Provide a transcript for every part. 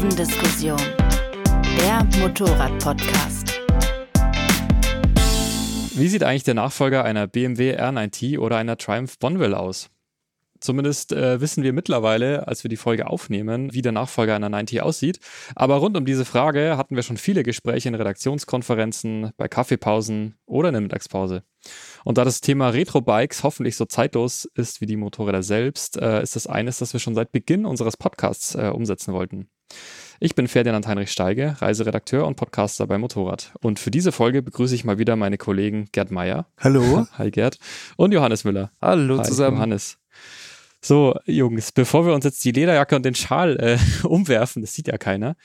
Kurvendiskussion, der Motorrad-Podcast. Wie sieht eigentlich der Nachfolger einer BMW R9T oder einer Triumph Bonville aus? Zumindest äh, wissen wir mittlerweile, als wir die Folge aufnehmen, wie der Nachfolger einer 90 aussieht. Aber rund um diese Frage hatten wir schon viele Gespräche in Redaktionskonferenzen, bei Kaffeepausen oder in der Mittagspause. Und da das Thema Retro-Bikes hoffentlich so zeitlos ist wie die Motorräder selbst, äh, ist das eines, das wir schon seit Beginn unseres Podcasts äh, umsetzen wollten. Ich bin Ferdinand Heinrich Steige, Reiseredakteur und Podcaster bei Motorrad. Und für diese Folge begrüße ich mal wieder meine Kollegen Gerd Meier. Hallo. Hi Gerd. Und Johannes Müller. Hallo Hi, zusammen. Johannes. So, Jungs, bevor wir uns jetzt die Lederjacke und den Schal äh, umwerfen, das sieht ja keiner,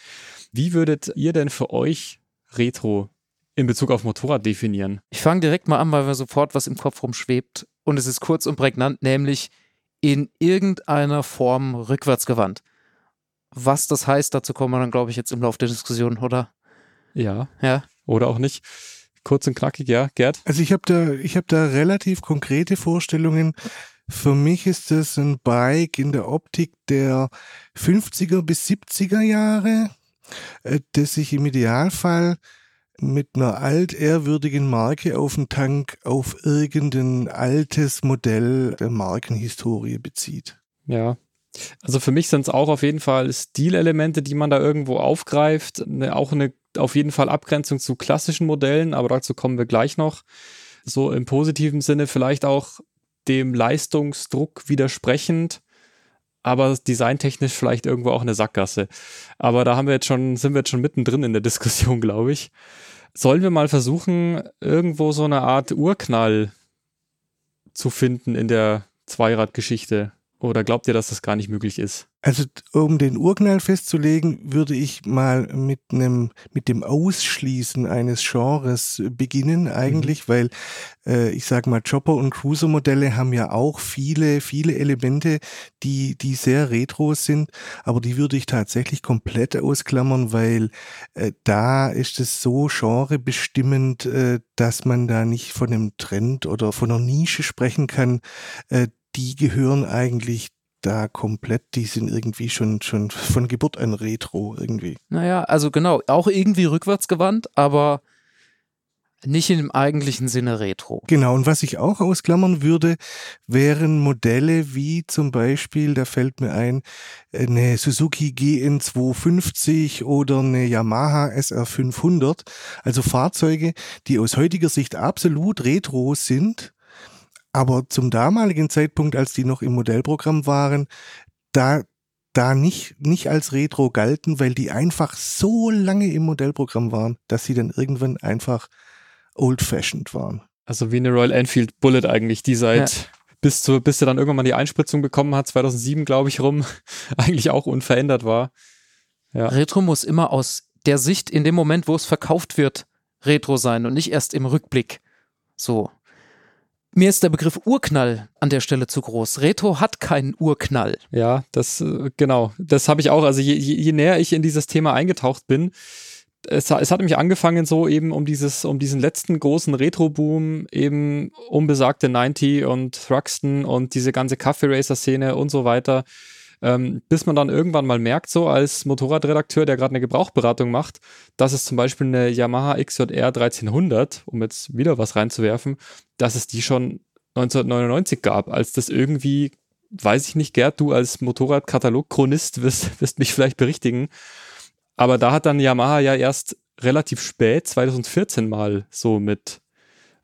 wie würdet ihr denn für euch Retro in Bezug auf Motorrad definieren? Ich fange direkt mal an, weil mir sofort was im Kopf rumschwebt. Und es ist kurz und prägnant, nämlich in irgendeiner Form rückwärtsgewandt. Was das heißt, dazu kommen wir dann, glaube ich, jetzt im Laufe der Diskussion, oder? Ja. Ja. Oder auch nicht. Kurz und knackig, ja, Gerd? Also ich habe da, ich habe da relativ konkrete Vorstellungen. Für mich ist das ein Bike in der Optik der 50er bis 70er Jahre, äh, das sich im Idealfall mit einer altehrwürdigen Marke auf den Tank auf irgendein altes Modell der Markenhistorie bezieht. Ja. Also für mich sind es auch auf jeden Fall Stilelemente, die man da irgendwo aufgreift. Ne, auch eine auf jeden Fall Abgrenzung zu klassischen Modellen, aber dazu kommen wir gleich noch. So im positiven Sinne vielleicht auch dem Leistungsdruck widersprechend, aber designtechnisch vielleicht irgendwo auch eine Sackgasse. Aber da haben wir jetzt schon, sind wir jetzt schon mittendrin in der Diskussion, glaube ich. Sollen wir mal versuchen, irgendwo so eine Art Urknall zu finden in der Zweiradgeschichte? Oder glaubt ihr, dass das gar nicht möglich ist? Also um den Urknall festzulegen, würde ich mal mit einem mit dem Ausschließen eines Genres beginnen eigentlich, mhm. weil äh, ich sage mal Chopper und Cruiser Modelle haben ja auch viele viele Elemente, die die sehr retro sind, aber die würde ich tatsächlich komplett ausklammern, weil äh, da ist es so genrebestimmend, äh, dass man da nicht von einem Trend oder von einer Nische sprechen kann. Äh, die gehören eigentlich da komplett, die sind irgendwie schon, schon von Geburt an Retro irgendwie. Naja, also genau, auch irgendwie rückwärtsgewandt, aber nicht im eigentlichen Sinne Retro. Genau, und was ich auch ausklammern würde, wären Modelle wie zum Beispiel, da fällt mir ein, eine Suzuki GN250 oder eine Yamaha SR500, also Fahrzeuge, die aus heutiger Sicht absolut retro sind, aber zum damaligen Zeitpunkt, als die noch im Modellprogramm waren, da da nicht, nicht als Retro galten, weil die einfach so lange im Modellprogramm waren, dass sie dann irgendwann einfach old-fashioned waren. Also wie eine Royal Enfield Bullet eigentlich, die seit ja. bis zu, bis sie dann irgendwann mal die Einspritzung bekommen hat, 2007 glaube ich rum, eigentlich auch unverändert war. Ja. Retro muss immer aus der Sicht in dem Moment, wo es verkauft wird, Retro sein und nicht erst im Rückblick. So. Mir ist der Begriff Urknall an der Stelle zu groß. Retro hat keinen Urknall. Ja, das, äh, genau. Das habe ich auch. Also je, je, je näher ich in dieses Thema eingetaucht bin, es, es, hat mich angefangen so eben um dieses, um diesen letzten großen Retro-Boom, eben um besagte 90 und Thruxton und diese ganze Kaffee-Racer-Szene und so weiter. Ähm, bis man dann irgendwann mal merkt, so als Motorradredakteur, der gerade eine Gebrauchberatung macht, dass es zum Beispiel eine Yamaha XJR 1300, um jetzt wieder was reinzuwerfen, dass es die schon 1999 gab, als das irgendwie, weiß ich nicht, Gerd, du als Motorradkatalog-Chronist wirst, wirst mich vielleicht berichtigen, aber da hat dann Yamaha ja erst relativ spät, 2014 mal so mit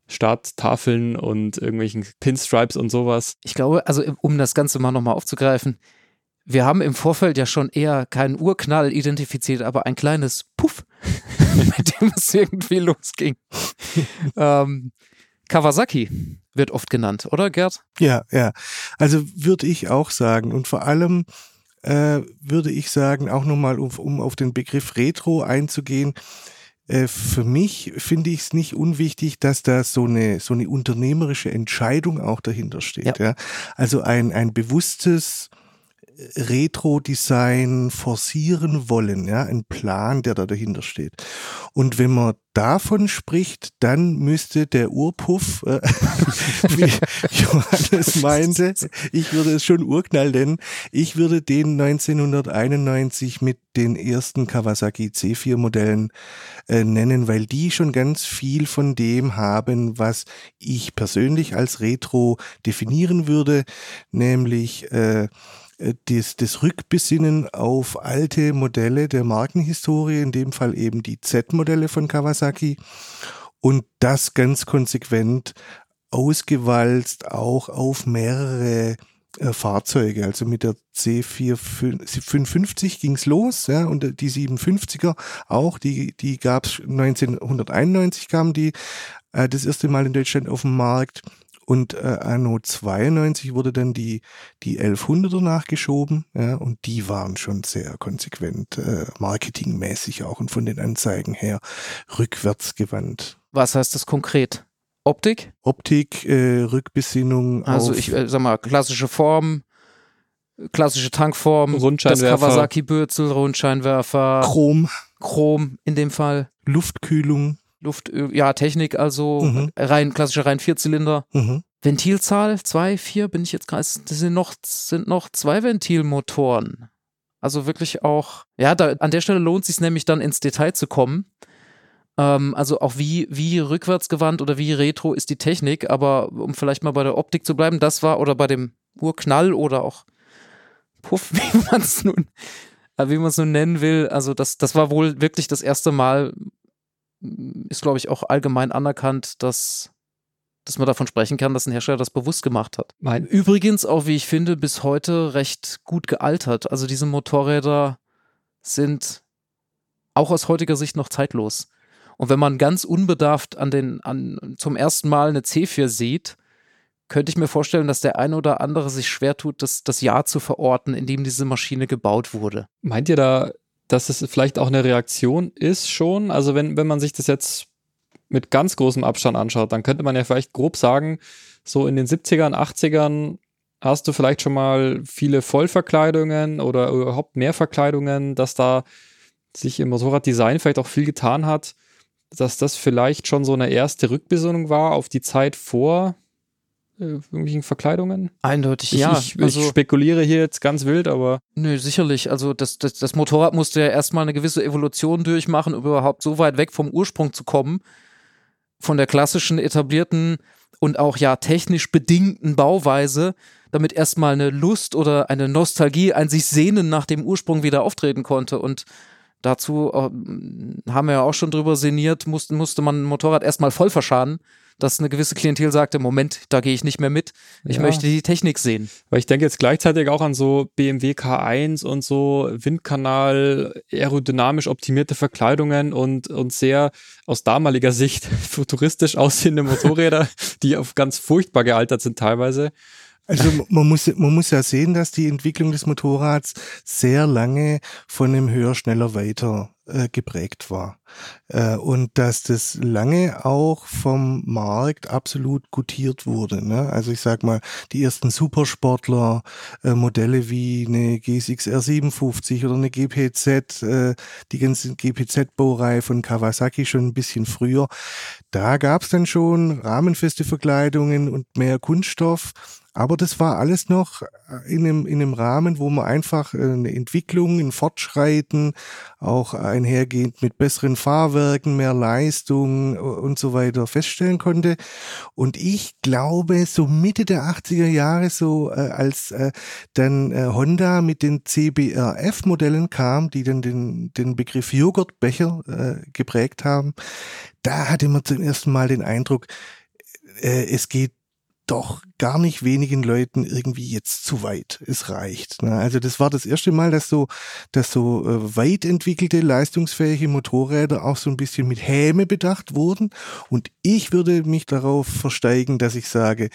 Starttafeln und irgendwelchen Pinstripes und sowas. Ich glaube, also um das Ganze mal nochmal aufzugreifen, wir haben im Vorfeld ja schon eher keinen Urknall identifiziert, aber ein kleines Puff, mit dem es irgendwie losging. ähm, Kawasaki wird oft genannt, oder Gerd? Ja, ja. Also würde ich auch sagen. Und vor allem äh, würde ich sagen, auch nochmal, um, um auf den Begriff Retro einzugehen, äh, für mich finde ich es nicht unwichtig, dass da so eine, so eine unternehmerische Entscheidung auch dahinter steht. Ja. ja? Also ein, ein bewusstes Retro-Design forcieren wollen, ja, ein Plan, der da dahinter steht. Und wenn man davon spricht, dann müsste der Urpuff, äh, wie Johannes meinte, ich würde es schon Urknall nennen, ich würde den 1991 mit den ersten Kawasaki C4 Modellen äh, nennen, weil die schon ganz viel von dem haben, was ich persönlich als Retro definieren würde, nämlich äh, das, das Rückbesinnen auf alte Modelle der Markenhistorie, in dem Fall eben die Z-Modelle von Kawasaki und das ganz konsequent ausgewalzt auch auf mehrere äh, Fahrzeuge. Also mit der C455 ging's los, ja, und die 750er auch, die, die gab's 1991 kamen die äh, das erste Mal in Deutschland auf den Markt. Und äh, anno 92 wurde dann die, die 1100er nachgeschoben, ja, und die waren schon sehr konsequent, äh, marketingmäßig auch und von den Anzeigen her rückwärts gewandt. Was heißt das konkret? Optik? Optik, äh, Rückbesinnung. Also ich äh, sag mal, klassische Form, klassische Tankform, Rundscheinwerfer. das Kawasaki-Bürzel, Rundscheinwerfer, Chrom, Chrom in dem Fall, Luftkühlung. Luft, ja, Technik, also Mhm. rein klassische rein Vierzylinder. Mhm. Ventilzahl, zwei, vier, bin ich jetzt gerade, das sind noch, sind noch zwei Ventilmotoren. Also wirklich auch, ja, da, an der Stelle lohnt sich nämlich dann ins Detail zu kommen. Ähm, also auch wie, wie rückwärtsgewandt oder wie retro ist die Technik, aber um vielleicht mal bei der Optik zu bleiben, das war, oder bei dem Urknall oder auch Puff, wie man es nun, äh, wie man es nun nennen will, also das, das war wohl wirklich das erste Mal, ist glaube ich auch allgemein anerkannt, dass dass man davon sprechen kann, dass ein Hersteller das bewusst gemacht hat. Mein, Übrigens auch, wie ich finde, bis heute recht gut gealtert. Also diese Motorräder sind auch aus heutiger Sicht noch zeitlos. Und wenn man ganz unbedarft an den, an, zum ersten Mal eine C4 sieht, könnte ich mir vorstellen, dass der eine oder andere sich schwer tut, das, das Jahr zu verorten, in dem diese Maschine gebaut wurde. meint ihr da, dass es vielleicht auch eine Reaktion ist schon? Also wenn, wenn man sich das jetzt mit ganz großem Abstand anschaut, dann könnte man ja vielleicht grob sagen, so in den 70ern, 80ern hast du vielleicht schon mal viele Vollverkleidungen oder überhaupt mehr Verkleidungen, dass da sich im Motorraddesign vielleicht auch viel getan hat, dass das vielleicht schon so eine erste Rückbesinnung war auf die Zeit vor irgendwelchen Verkleidungen. Eindeutig, Ich, ja. ich, ich also, spekuliere hier jetzt ganz wild, aber nö, sicherlich. Also das, das, das Motorrad musste ja erstmal eine gewisse Evolution durchmachen, um überhaupt so weit weg vom Ursprung zu kommen. Von der klassischen, etablierten und auch ja technisch bedingten Bauweise, damit erstmal eine Lust oder eine Nostalgie, ein sich Sehnen nach dem Ursprung wieder auftreten konnte. Und dazu äh, haben wir ja auch schon drüber sinniert, musste, musste man ein Motorrad erstmal voll verschaden, dass eine gewisse Klientel sagte, Moment, da gehe ich nicht mehr mit. Ich Ja. möchte die Technik sehen. Weil ich denke jetzt gleichzeitig auch an so BMW K1 und so Windkanal, aerodynamisch optimierte Verkleidungen und, und sehr aus damaliger Sicht futuristisch aussehende Motorräder, die auf ganz furchtbar gealtert sind teilweise. Also man muss, man muss ja sehen, dass die Entwicklung des Motorrads sehr lange von dem Höher, Schneller, Weiter äh, geprägt war. Äh, und dass das lange auch vom Markt absolut gutiert wurde. Ne? Also ich sag mal, die ersten Supersportler, äh, Modelle wie eine G6 R57 oder eine GPZ, äh, die ganze GPZ-Baureihe von Kawasaki schon ein bisschen früher, da gab's dann schon rahmenfeste Verkleidungen und mehr Kunststoff. Aber das war alles noch in einem, in einem Rahmen, wo man einfach äh, eine Entwicklung, ein Fortschreiten, auch einhergehend mit besseren Fahrwerken, mehr Leistung und so weiter feststellen konnte. Und ich glaube, so Mitte der 80er Jahre, so äh, als äh, dann äh, Honda mit den CBRF-Modellen kam, die dann den, den Begriff Joghurtbecher äh, geprägt haben, da hatte man zum ersten Mal den Eindruck, äh, es geht doch gar nicht wenigen Leuten irgendwie jetzt zu weit. Es reicht. Ne? Also das war das erste Mal, dass so, dass so äh, weit entwickelte, leistungsfähige Motorräder auch so ein bisschen mit Häme bedacht wurden. Und ich würde mich darauf versteigen, dass ich sage,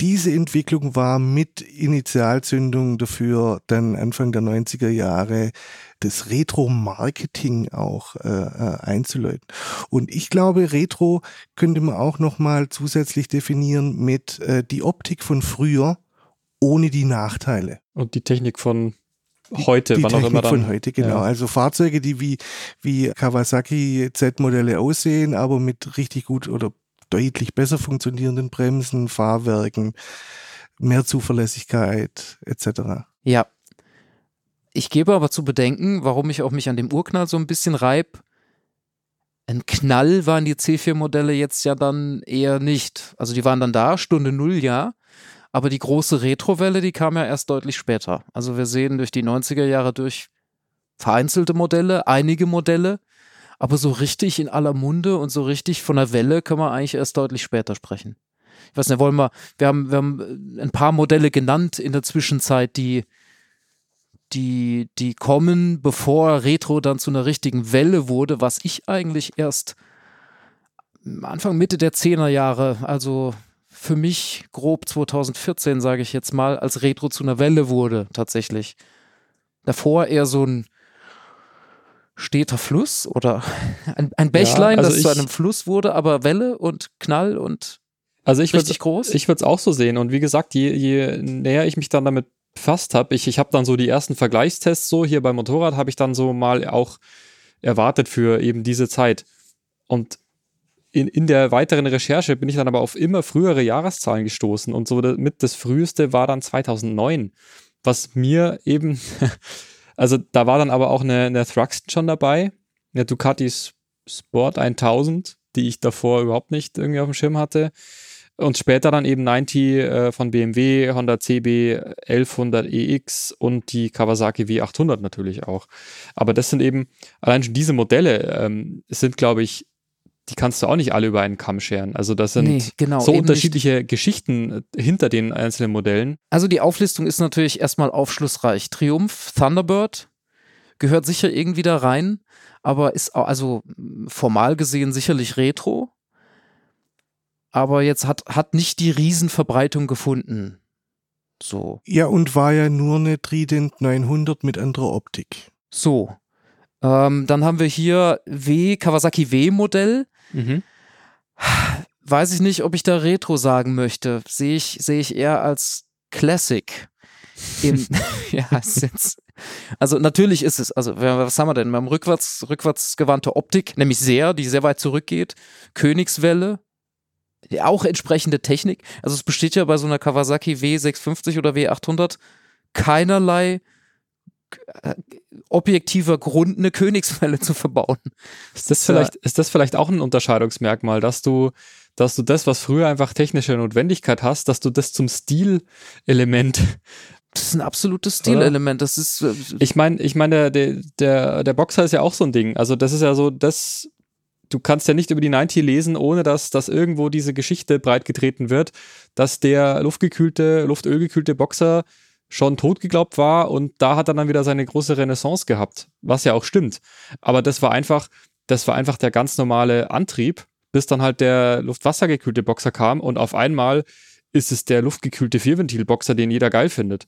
diese Entwicklung war mit Initialzündung dafür, dann Anfang der 90er Jahre das Retro-Marketing auch äh, äh, einzuläuten. Und ich glaube, Retro könnte man auch nochmal zusätzlich definieren mit äh, die Optik von früher ohne die Nachteile. Und die Technik von heute, die wann Technik auch immer dann. von heute, genau. Ja. Also Fahrzeuge, die wie, wie Kawasaki Z-Modelle aussehen, aber mit richtig gut oder deutlich besser funktionierenden Bremsen, Fahrwerken, mehr Zuverlässigkeit etc. Ja. Ich gebe aber zu bedenken, warum ich auch mich an dem Urknall so ein bisschen reib. Ein Knall waren die C4-Modelle jetzt ja dann eher nicht. Also die waren dann da, Stunde Null, ja. Aber die große Retrowelle, die kam ja erst deutlich später. Also wir sehen durch die 90er Jahre durch vereinzelte Modelle, einige Modelle, aber so richtig in aller Munde und so richtig von der Welle können wir eigentlich erst deutlich später sprechen. Ich weiß nicht, wollen wir, wir haben, wir haben ein paar Modelle genannt in der Zwischenzeit, die, die, die kommen, bevor Retro dann zu einer richtigen Welle wurde, was ich eigentlich erst Anfang, Mitte der 10er Jahre, also für mich grob 2014, sage ich jetzt mal, als Retro zu einer Welle wurde, tatsächlich. Davor eher so ein steter Fluss oder ein, ein Bächlein, also das zu ich- einem Fluss wurde, aber Welle und Knall und Also ich richtig groß. ich würde es auch so sehen. Und wie gesagt, je, je näher ich mich dann damit befasst habe, ich, ich habe dann so die ersten Vergleichstests so hier beim Motorrad, habe ich dann so mal auch erwartet für eben diese Zeit. Und in, in der weiteren Recherche bin ich dann aber auf immer frühere Jahreszahlen gestoßen. Und so mit das früheste war dann 2009, was mir eben, also da war dann aber auch eine, eine Thruxton schon dabei, eine Ducati Sport 1000, die ich davor überhaupt nicht irgendwie auf dem Schirm hatte. Und später dann eben 90 äh, von BMW, Honda CB 1100 EX und die Kawasaki W800 natürlich auch. Aber das sind eben, allein schon diese Modelle ähm, sind, glaube ich, die kannst du auch nicht alle über einen Kamm scheren. Also das sind Nee, genau, so unterschiedliche Geschichten äh, hinter den einzelnen Modellen. Also die Auflistung ist natürlich erstmal aufschlussreich. Triumph, Thunderbird gehört sicher irgendwie da rein, aber ist also formal gesehen sicherlich Retro. Aber jetzt hat, hat nicht die Riesenverbreitung gefunden. So. Ja, und war ja nur eine Trident 900 mit anderer Optik. So. Ähm, dann haben wir hier W, Kawasaki W-Modell. Weiß ich nicht, ob ich da Retro sagen möchte. Sehe ich, sehe ich eher als Classic. Im, ja, jetzt, also natürlich ist es, also was haben wir denn? Wir haben rückwärts, rückwärts gewandte Optik, nämlich sehr, die sehr weit zurückgeht. Königswelle, auch entsprechende Technik. Also es besteht ja bei so einer Kawasaki W650 oder W800 keinerlei objektiver Grund, eine Königswelle zu verbauen. Ist das Ja. vielleicht, ist das vielleicht auch ein Unterscheidungsmerkmal, dass du, dass du das, was früher einfach technische Notwendigkeit hast, dass du das zum Stilelement Das ist ein absolutes Stilelement. Das ist äh, Ich meine, ich meine, der, der, der Boxer ist ja auch so ein Ding. Also, das ist ja so, das, du kannst ja nicht über die 90 lesen, ohne dass, dass irgendwo diese Geschichte breitgetreten wird, dass der luftgekühlte, luftölgekühlte Boxer schon tot geglaubt war und da hat er dann wieder seine große Renaissance gehabt, was ja auch stimmt. Aber das war einfach, das war einfach der ganz normale Antrieb, bis dann halt der luftwassergekühlte Boxer kam und auf einmal ist es der luftgekühlte Vierventilboxer, den jeder geil findet.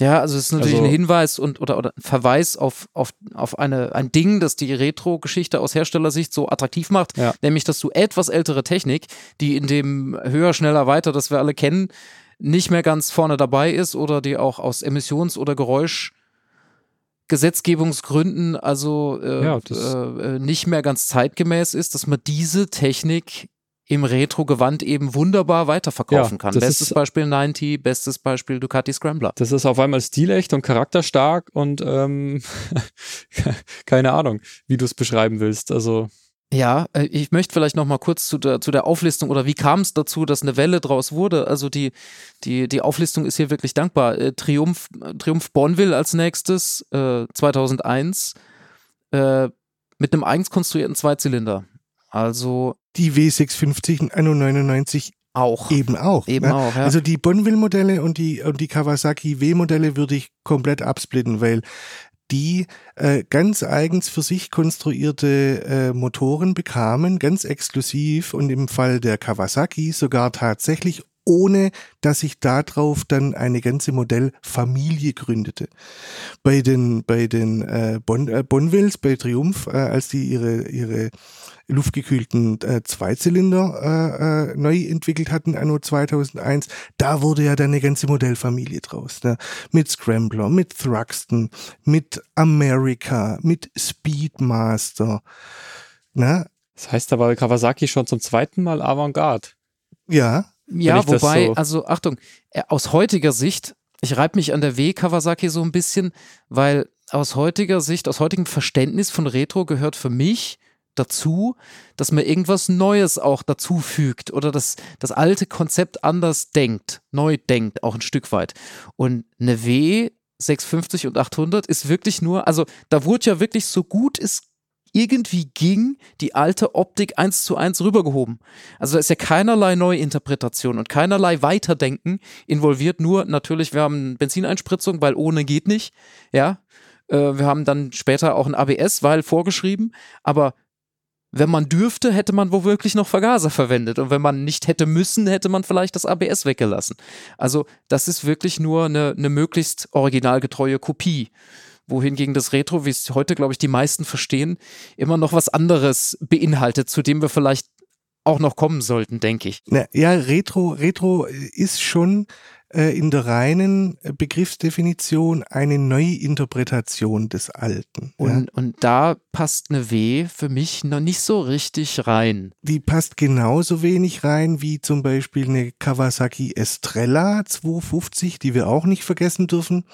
Ja, also es ist natürlich Also- ein Hinweis und oder, oder ein Verweis auf, auf, auf eine, ein Ding, das die Retro-Geschichte aus Herstellersicht so attraktiv macht, Ja. nämlich dass du etwas ältere Technik, die in dem höher, schneller, weiter, das wir alle kennen, nicht mehr ganz vorne dabei ist oder die auch aus Emissions- oder Geräuschgesetzgebungsgründen also äh, Ja, äh, nicht mehr ganz zeitgemäß ist, dass man diese Technik im Retro-Gewand eben wunderbar weiterverkaufen Ja, kann. Bestes ist- Beispiel 90, bestes Beispiel Ducati Scrambler. Das ist auf einmal stilecht und charakterstark und ähm, keine Ahnung, wie du es beschreiben willst. Also Ja, äh, ich möchte vielleicht noch mal kurz zu der, zu der Auflistung oder wie kam es dazu, dass eine Welle draus wurde. Also die, die, die Auflistung ist hier wirklich dankbar. Äh, Triumph, Triumph Bonville als nächstes, äh, 2001, äh, mit einem eigens konstruierten Zweizylinder. Also Die W650 Anno 99 auch. eben auch. Eben ne? auch, ja. Also die Bonneville-Modelle und die, und die Kawasaki W-Modelle würde ich komplett absplitten, weil die äh, ganz eigens für sich konstruierte äh, Motoren bekamen, ganz exklusiv und im Fall der Kawasaki sogar tatsächlich ohne dass sich darauf dann eine ganze Modellfamilie gründete. Bei den, bei den äh, bon, äh, Bonvilles, bei Triumph, äh, als die ihre, ihre luftgekühlten äh, Zweizylinder äh, äh, neu entwickelt hatten, anno 2001, da wurde ja dann eine ganze Modellfamilie draus. Ne? Mit Scrambler, mit Thruxton, mit America, mit Speedmaster. Na? Das heißt aber Kawasaki schon zum zweiten Mal Avantgarde. Ja. Ja, wobei, so also Achtung, äh, aus heutiger Sicht, ich reibe mich an der W Kawasaki so ein bisschen, weil aus heutiger Sicht, aus heutigem Verständnis von Retro gehört für mich dazu, dass man irgendwas Neues auch dazu fügt oder das, das alte Konzept anders denkt, neu denkt, auch ein Stück weit. Und eine W 650 und 800 ist wirklich nur, also da wurde ja wirklich so gut es irgendwie ging, die alte Optik eins zu eins rübergehoben. Also da ist ja keinerlei Neuinterpretation und keinerlei Weiterdenken involviert, nur natürlich, wir haben Benzineinspritzung, weil ohne geht nicht, ja. Äh, wir haben dann später auch ein ABS, weil vorgeschrieben, aber wenn man dürfte, hätte man womöglich noch Vergaser verwendet. Und wenn man nicht hätte müssen, hätte man vielleicht das ABS weggelassen. Also das ist wirklich nur eine, eine möglichst originalgetreue Kopie. Wohingegen das Retro, wie es heute, glaube ich, die meisten verstehen, immer noch was anderes beinhaltet, zu dem wir vielleicht auch noch kommen sollten, denke ich. Ja, Retro, Retro ist schon äh, in der reinen Begriffsdefinition eine Neuinterpretation des Alten. Und, ja. und da passt eine W für mich noch nicht so richtig rein. Die passt genauso wenig rein wie zum Beispiel eine Kawasaki Estrella 250, die wir auch nicht vergessen dürfen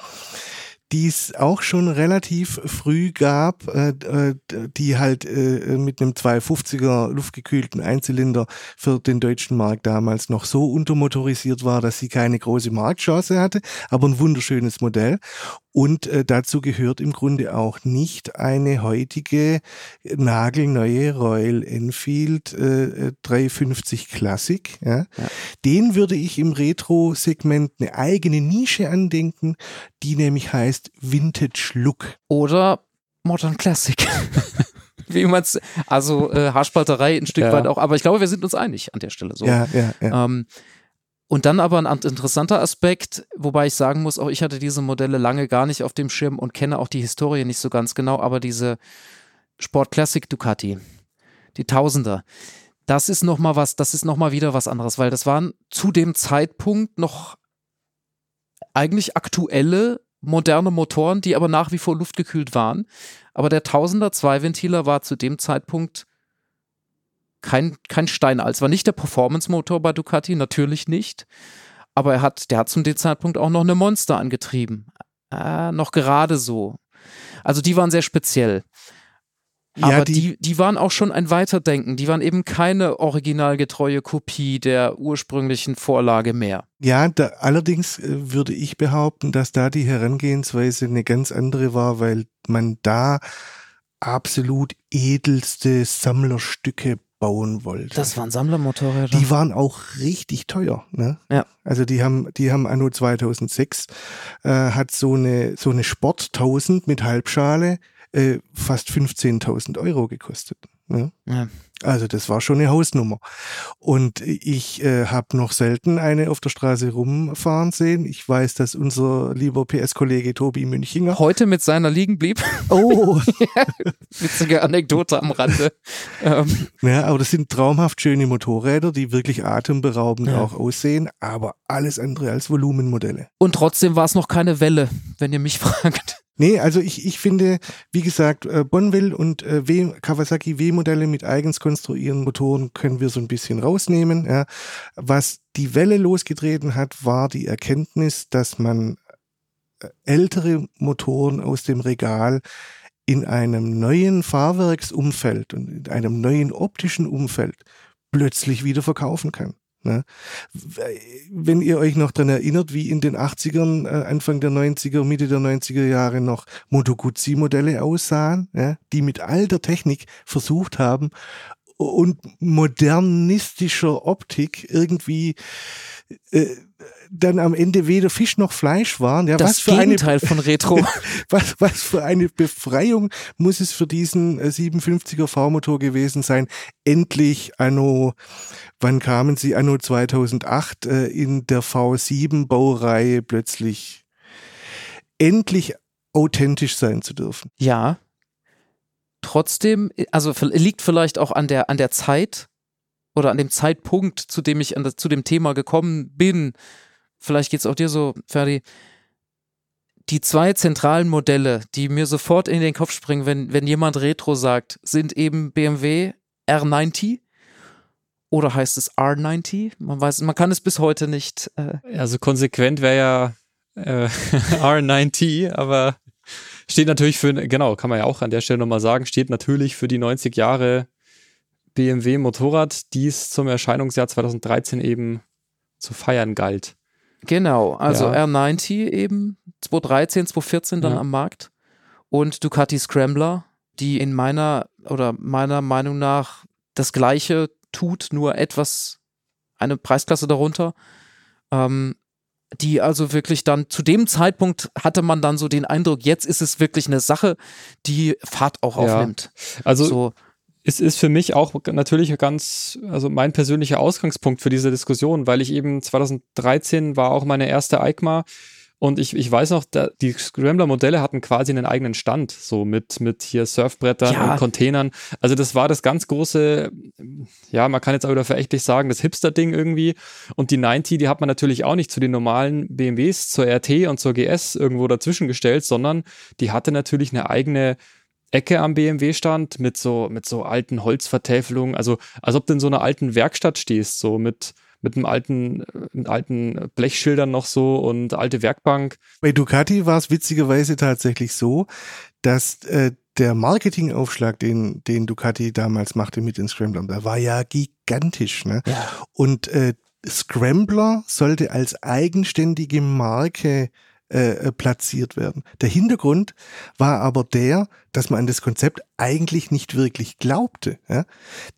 die es auch schon relativ früh gab, äh, äh die halt äh, mit einem 250er luftgekühlten Einzylinder für den deutschen Markt damals noch so untermotorisiert war, dass sie keine große Marktchance hatte, aber ein wunderschönes Modell. Und äh, dazu gehört im Grunde auch nicht eine heutige nagelneue Royal Enfield äh, 350 Classic. Ja? ja. Den würde ich im Retro-Segment eine eigene Nische andenken, die nämlich heißt Vintage Look. Oder Modern Classic. Wie man es, also äh, Haarspalterei ein Stück ja. weit auch, aber ich glaube, wir sind uns einig an der Stelle so. Ja, ja, ja. Ähm, und dann aber ein interessanter Aspekt, wobei ich sagen muss, auch ich hatte diese Modelle lange gar nicht auf dem Schirm und kenne auch die Historie nicht so ganz genau, aber diese Sport Classic Ducati, die Tausender, das ist noch mal was, das ist noch mal wieder was anderes, weil das waren zu dem Zeitpunkt noch eigentlich aktuelle moderne Motoren, die aber nach wie vor luftgekühlt waren. Aber der Tausender Zweiventiler war zu dem Zeitpunkt kein, kein Stein. Es war nicht der Performance-Motor bei Ducati, natürlich nicht. Aber er hat, der hat zum Zeitpunkt auch noch eine Monster angetrieben. Äh, noch gerade so. Also die waren sehr speziell. Aber ja, die, die, die, waren auch schon ein Weiterdenken. Die waren eben keine originalgetreue Kopie der ursprünglichen Vorlage mehr. Ja, da, allerdings äh, würde ich behaupten, dass da die Herangehensweise eine ganz andere war, weil man da absolut edelste Sammlerstücke bauen wollte. Das waren Sammlermotorräder. Die waren auch richtig teuer. Ne? Ja. Also die haben, die haben anno 2006 äh, hat so eine so eine Sport 1000 mit Halbschale äh, fast 15.000 Euro gekostet. Ne? Ja. Also das war schon eine Hausnummer. Und ich äh, habe noch selten eine auf der Straße rumfahren sehen. Ich weiß, dass unser lieber PS-Kollege Tobi Münchinger heute mit seiner liegen blieb. Oh, witzige Anekdote am Rande. Ähm. Ja, aber das sind traumhaft schöne Motorräder, die wirklich atemberaubend ja. auch aussehen, aber alles andere als Volumenmodelle. Und trotzdem war es noch keine Welle, wenn ihr mich fragt. Nee, also ich, ich finde, wie gesagt, äh, Bonville und äh, w, Kawasaki W-Modelle mit eigens konstruierten Motoren können wir so ein bisschen rausnehmen. Ja. Was die Welle losgetreten hat, war die Erkenntnis, dass man äh, ältere Motoren aus dem Regal in einem neuen Fahrwerksumfeld und in einem neuen optischen Umfeld plötzlich wieder verkaufen kann. Ne? Wenn ihr euch noch dran erinnert, wie in den 80ern, äh, Anfang der 90er, Mitte der 90er Jahre noch Moto Guzzi-Modelle aussahen, ja, die mit all der Technik versucht haben, und modernistischer Optik irgendwie äh, dann am Ende weder Fisch noch Fleisch waren. Ja, das was für Gegenteil eine, von Retro. was, was für eine Befreiung muss es für diesen 57er äh, V-Motor gewesen sein, endlich anno, wann kamen sie? Anno 2008 äh, in der V7-Baureihe plötzlich endlich authentisch sein zu dürfen. Ja. Trotzdem, also liegt vielleicht auch an der, an der Zeit oder an dem Zeitpunkt, zu dem ich das, zu dem Thema gekommen bin. Vielleicht geht es auch dir so, Ferdi. Die zwei zentralen Modelle, die mir sofort in den Kopf springen, wenn, wenn jemand Retro sagt, sind eben BMW R90 oder heißt es R90? Man weiß, man kann es bis heute nicht. Äh also konsequent wäre ja äh, R90, aber steht natürlich für, genau, kann man ja auch an der Stelle nochmal sagen, steht natürlich für die 90 Jahre BMW Motorrad, die es zum Erscheinungsjahr 2013 eben zu feiern galt. Genau, also ja. R90 eben 2013, 2014 dann ja. am Markt und Ducati Scrambler, die in meiner oder meiner Meinung nach das gleiche tut, nur etwas eine Preisklasse darunter. Ähm, die also wirklich dann zu dem Zeitpunkt hatte man dann so den Eindruck, jetzt ist es wirklich eine Sache, die Fahrt auch aufnimmt. Ja. Also so. es ist für mich auch natürlich ganz, also mein persönlicher Ausgangspunkt für diese Diskussion, weil ich eben 2013 war auch meine erste EICMA und ich, ich weiß noch, da, die Scrambler-Modelle hatten quasi einen eigenen Stand, so mit, mit hier Surfbrettern ja. und Containern. Also das war das ganz große, ja, man kann jetzt auch wieder verächtlich sagen, das Hipster-Ding irgendwie. Und die 90, die hat man natürlich auch nicht zu den normalen BMWs, zur RT und zur GS irgendwo dazwischen gestellt, sondern die hatte natürlich eine eigene Ecke am BMW-Stand mit so, mit so alten Holzvertäfelungen. Also, als ob du in so einer alten Werkstatt stehst, so mit, mit einem alten, mit alten Blechschildern noch so und alte Werkbank. Bei Ducati war es witzigerweise tatsächlich so, dass äh, der Marketingaufschlag, den, den Ducati damals machte mit den Scramblern, der war ja gigantisch. Ne? Ja. Und äh, Scrambler sollte als eigenständige Marke äh, platziert werden. Der Hintergrund war aber der, dass man an das Konzept eigentlich nicht wirklich glaubte. Ja?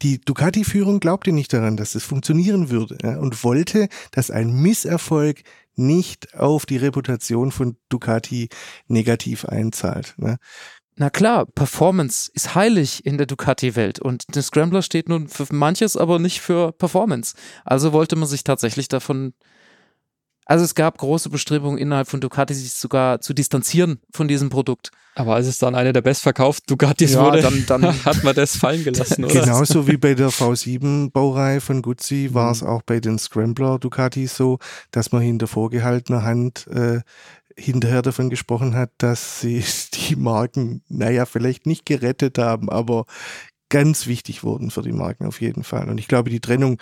Die Ducati-Führung glaubte nicht daran, dass es funktionieren würde ja? und wollte, dass ein Misserfolg nicht auf die Reputation von Ducati negativ einzahlt. Ne? Na klar, Performance ist heilig in der Ducati-Welt und der Scrambler steht nun für manches, aber nicht für Performance. Also wollte man sich tatsächlich davon also es gab große Bestrebungen innerhalb von Ducati, sich sogar zu distanzieren von diesem Produkt. Aber als es dann eine der bestverkauften Ducatis ja, wurde, dann, dann hat man das fallen gelassen, oder? Genauso wie bei der V7-Baureihe von Guzzi war es mhm. auch bei den Scrambler Ducatis so, dass man hinter vorgehaltener Hand äh, hinterher davon gesprochen hat, dass sie die Marken, naja, vielleicht nicht gerettet haben, aber ganz wichtig wurden für die Marken auf jeden Fall. Und ich glaube, die Trennung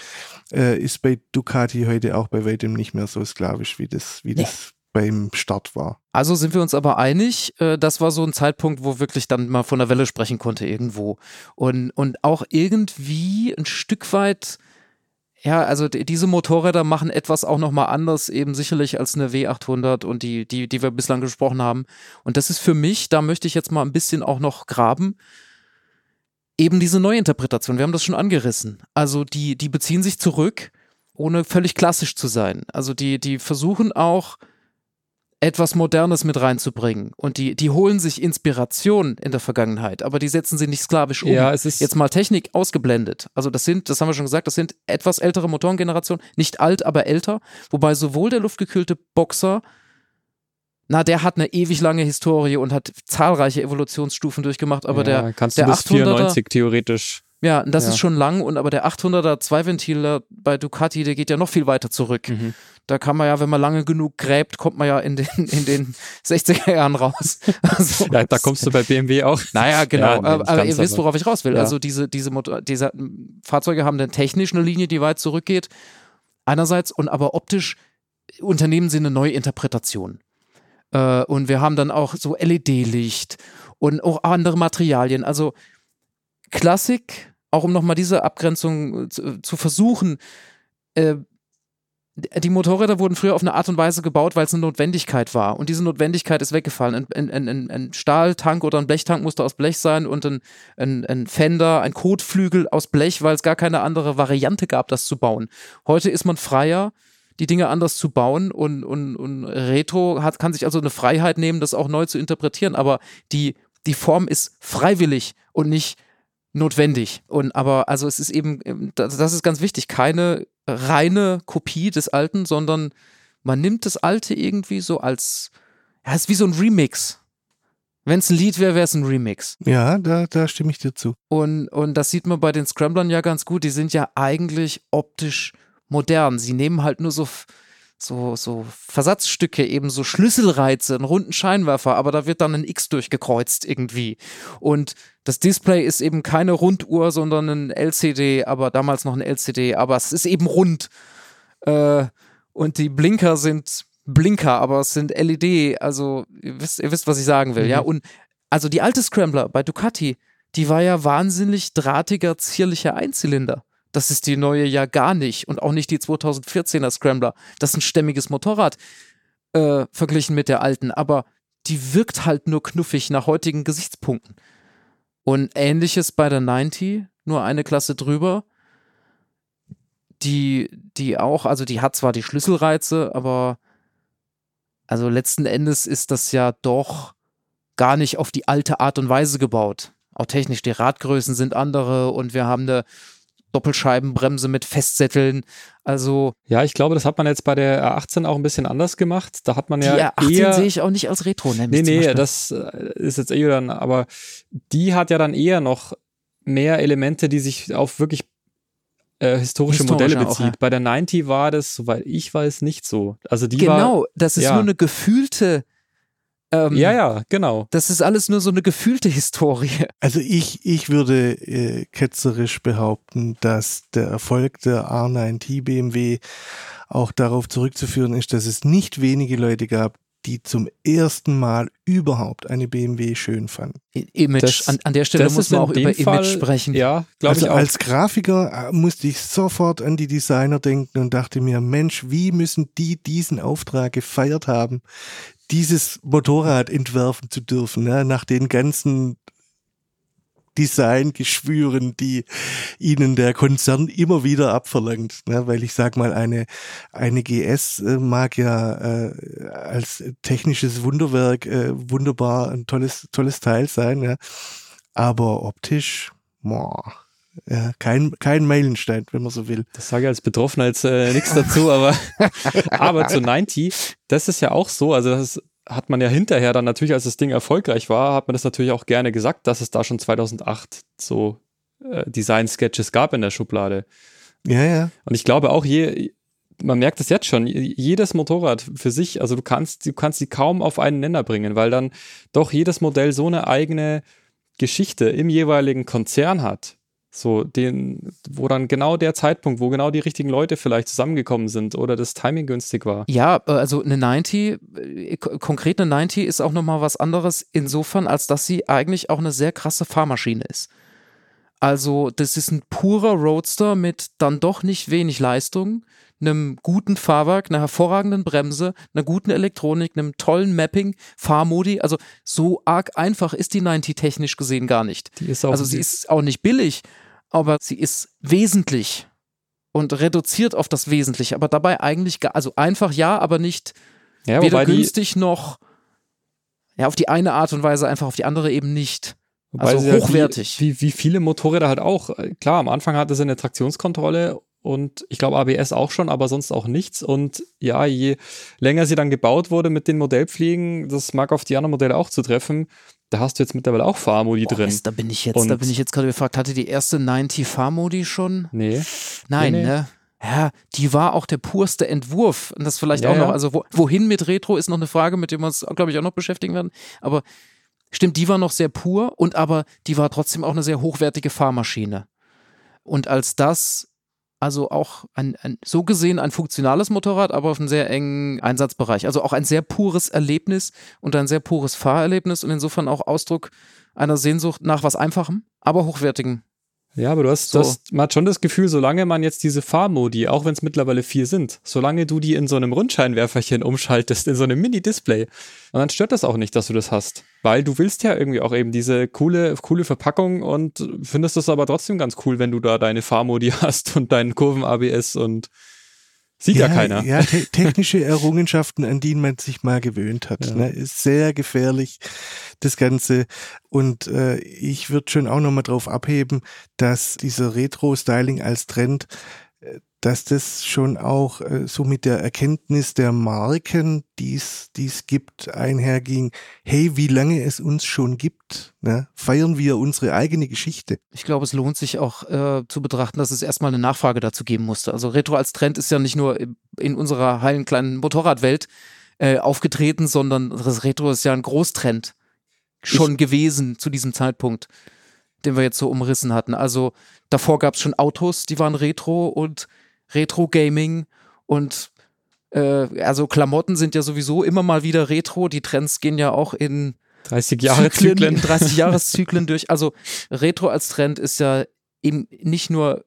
äh, ist bei Ducati heute auch bei weitem nicht mehr so sklavisch, wie das, wie nee. das beim Start war. Also sind wir uns aber einig, äh, das war so ein Zeitpunkt, wo wirklich dann mal von der Welle sprechen konnte irgendwo. Und, und auch irgendwie ein Stück weit ja, also diese Motorräder machen etwas auch nochmal anders, eben sicherlich als eine W800 und die, die, die wir bislang gesprochen haben. Und das ist für mich, da möchte ich jetzt mal ein bisschen auch noch graben, eben diese Neuinterpretation. Wir haben das schon angerissen. Also die, die beziehen sich zurück, ohne völlig klassisch zu sein. Also die, die versuchen auch etwas Modernes mit reinzubringen. Und die, die holen sich Inspiration in der Vergangenheit, aber die setzen sie nicht sklavisch um. Ja, es ist Jetzt mal Technik ausgeblendet. Also das sind, das haben wir schon gesagt, das sind etwas ältere Motorengenerationen, nicht alt, aber älter, wobei sowohl der luftgekühlte Boxer na, der hat eine ewig lange Historie und hat zahlreiche Evolutionsstufen durchgemacht, aber ja, der, kannst der du bis 94 theoretisch. Ja, das ja. ist schon lang und aber der 800er Zweiventiler bei Ducati, der geht ja noch viel weiter zurück. Mhm. Da kann man ja, wenn man lange genug gräbt, kommt man ja in den, in den 60er Jahren raus. Also, ja, da kommst du bei BMW auch. Naja, genau. Ja, nee, aber, aber ihr wisst, worauf ich raus will. Also diese, diese, Motor diese Fahrzeuge haben dann technisch eine Linie, die weit zurückgeht. Einerseits und aber optisch unternehmen sie eine neue Interpretation. Äh, und wir haben dann auch so LED-Licht und auch andere Materialien. Also Klassik, auch um nochmal diese Abgrenzung zu, zu versuchen, äh, die Motorräder wurden früher auf eine Art und Weise gebaut, weil es eine Notwendigkeit war. Und diese Notwendigkeit ist weggefallen. Ein, ein, ein, ein Stahltank oder ein Blechtank musste aus Blech sein und ein Fender, ein Kotflügel aus Blech, weil es gar keine andere Variante gab, das zu bauen. Heute ist man freier, die Dinge anders zu bauen und, und, und Retro hat, kann sich also eine Freiheit nehmen, das auch neu zu interpretieren. Aber die, die Form ist freiwillig und nicht notwendig. Und aber, also es ist eben, das ist ganz wichtig, keine reine Kopie des Alten, sondern man nimmt das Alte irgendwie so als, ja, es ist wie so ein Remix. Wenn es ein Lied wäre, wäre es ein Remix. Ja, da, da stimme ich dir zu. Und, und das sieht man bei den Scramblern ja ganz gut. Die sind ja eigentlich optisch modern. Sie nehmen halt nur so so, so Versatzstücke, eben so Schlüsselreize, einen runden Scheinwerfer, aber da wird dann ein X durchgekreuzt irgendwie. Und das Display ist eben keine Runduhr, sondern ein LCD, aber damals noch ein LCD, aber es ist eben rund. Äh, und die Blinker sind Blinker, aber es sind LED, also ihr wisst, ihr wisst, was ich sagen will, mhm. ja. Und also die alte Scrambler bei Ducati, die war ja wahnsinnig drahtiger, zierlicher Einzylinder. Das ist die neue ja gar nicht und auch nicht die 2014er Scrambler. Das ist ein stämmiges Motorrad äh, verglichen mit der alten, aber die wirkt halt nur knuffig nach heutigen Gesichtspunkten. Und ähnliches bei der 90, nur eine Klasse drüber. Die, die auch, also die hat zwar die Schlüsselreize, aber also letzten Endes ist das ja doch gar nicht auf die alte Art und Weise gebaut. Auch technisch, die Radgrößen sind andere und wir haben eine Doppelscheibenbremse mit Festsätteln. Also. Ja, ich glaube, das hat man jetzt bei der R18 auch ein bisschen anders gemacht. Da hat man ja. Die R18 sehe ich auch nicht als Retro, nämlich. Nee, nee, das äh, ist jetzt eh dann, aber die hat ja dann eher noch mehr Elemente, die sich auf wirklich äh, historische Modelle bezieht. Auch, ja. Bei der 90 war das, soweit ich weiß, nicht so. Also die genau, war, das ist ja. nur eine gefühlte ähm, ja, ja, genau. Das ist alles nur so eine gefühlte Historie. Also ich, ich würde äh, ketzerisch behaupten, dass der Erfolg der R9T BMW auch darauf zurückzuführen ist, dass es nicht wenige Leute gab, die zum ersten Mal überhaupt eine BMW schön fanden. Image, das, an, an, der Stelle muss man auch über Fall, Image sprechen. Ja, glaube also ich auch. Als Grafiker äh, musste ich sofort an die Designer denken und dachte mir, Mensch, wie müssen die diesen Auftrag gefeiert haben, dieses Motorrad entwerfen zu dürfen, ne? nach den ganzen Designgeschwüren, die ihnen der Konzern immer wieder abverlangt. Ne? Weil ich sag mal, eine, eine GS äh, mag ja äh, als technisches Wunderwerk äh, wunderbar ein tolles, tolles Teil sein, ja. aber optisch, boah. Ja, kein, kein Meilenstein, wenn man so will. Das sage ich als Betroffener jetzt äh, nichts dazu, aber, aber zu 90, das ist ja auch so, also das hat man ja hinterher dann natürlich, als das Ding erfolgreich war, hat man das natürlich auch gerne gesagt, dass es da schon 2008 so äh, Design-Sketches gab in der Schublade. Ja, ja. Und ich glaube auch je, man merkt es jetzt schon, jedes Motorrad für sich, also du kannst, du kannst sie kaum auf einen Nenner bringen, weil dann doch jedes Modell so eine eigene Geschichte im jeweiligen Konzern hat. So, den, wo dann genau der Zeitpunkt, wo genau die richtigen Leute vielleicht zusammengekommen sind oder das Timing günstig war. Ja, äh, also eine 90, äh, konkret eine 90 ist auch nochmal was anderes insofern, als dass sie eigentlich auch eine sehr krasse Fahrmaschine ist. Also, das ist ein purer Roadster mit dann doch nicht wenig Leistung, einem guten Fahrwerk, einer hervorragenden Bremse, einer guten Elektronik, einem tollen Mapping, Fahrmodi. Also so arg einfach ist die 90 technisch gesehen gar nicht. Die ist auch also sie ist auch nicht billig, aber sie ist wesentlich und reduziert auf das Wesentliche, aber dabei eigentlich, gar, also einfach ja, aber nicht ja, weder günstig noch ja, auf die eine Art und Weise, einfach auf die andere eben nicht. Wobei also hochwertig. Halt wie, wie, wie, viele Motorräder halt auch. Klar, am Anfang hatte sie eine Traktionskontrolle und ich glaube ABS auch schon, aber sonst auch nichts. Und ja, je länger sie dann gebaut wurde mit den Modellpflegen, das mag auf die anderen Modelle auch zu treffen, da hast du jetzt mittlerweile auch Fahrmodi drin. da bin ich jetzt, und da bin ich jetzt gerade gefragt, hatte die erste 90 Fahrmodi schon? Nee. Nein, nee, nee. ne? Ja, die war auch der purste Entwurf. Und das vielleicht ja, auch noch, also wo, wohin mit Retro ist noch eine Frage, mit der wir uns, glaube ich, auch noch beschäftigen werden. Aber stimmt, die war noch sehr pur und aber die war trotzdem auch eine sehr hochwertige Fahrmaschine. Und als das also auch ein, ein, so gesehen ein funktionales Motorrad, aber auf einem sehr engen Einsatzbereich. Also auch ein sehr pures Erlebnis und ein sehr pures Fahrerlebnis und insofern auch Ausdruck einer Sehnsucht nach was Einfachem, aber Hochwertigem. Ja, aber du hast, So. das, man hat schon das Gefühl, solange man jetzt diese Fahrmodi, auch wenn es mittlerweile vier sind, solange du die in so einem Rundscheinwerferchen umschaltest, in so einem Mini-Display, dann stört das auch nicht, dass du das hast. Weil du willst ja irgendwie auch eben diese coole, coole Verpackung und findest es aber trotzdem ganz cool, wenn du da deine Fahrmodi hast und deinen Kurven-ABS und sieht ja, keiner. Ja, te technische Errungenschaften, an die man sich mal gewöhnt hat. Ja. Ne? Ist sehr gefährlich, das Ganze. Und äh, ich würde schon auch nochmal drauf abheben, dass dieser Retro-Styling als Trend, äh, dass das schon auch äh, so mit der Erkenntnis der Marken, die es gibt, einherging. Hey, wie lange es uns schon gibt, ne? feiern wir unsere eigene Geschichte. Ich glaube, es lohnt sich auch äh, zu betrachten, dass es erstmal eine Nachfrage dazu geben musste. Also Retro als Trend ist ja nicht nur in- unserer heilen kleinen Motorradwelt äh, aufgetreten, sondern das Retro ist ja ein Großtrend schon gewesen zu diesem Zeitpunkt, den wir jetzt so umrissen hatten. Also davor gab es schon Autos, die waren Retro und Retro-Gaming und äh, also Klamotten sind ja sowieso immer mal wieder Retro. Die Trends gehen ja auch in 30 Jahre Zyklen. 30 Jahreszyklen durch. Also Retro als Trend ist ja eben nicht nur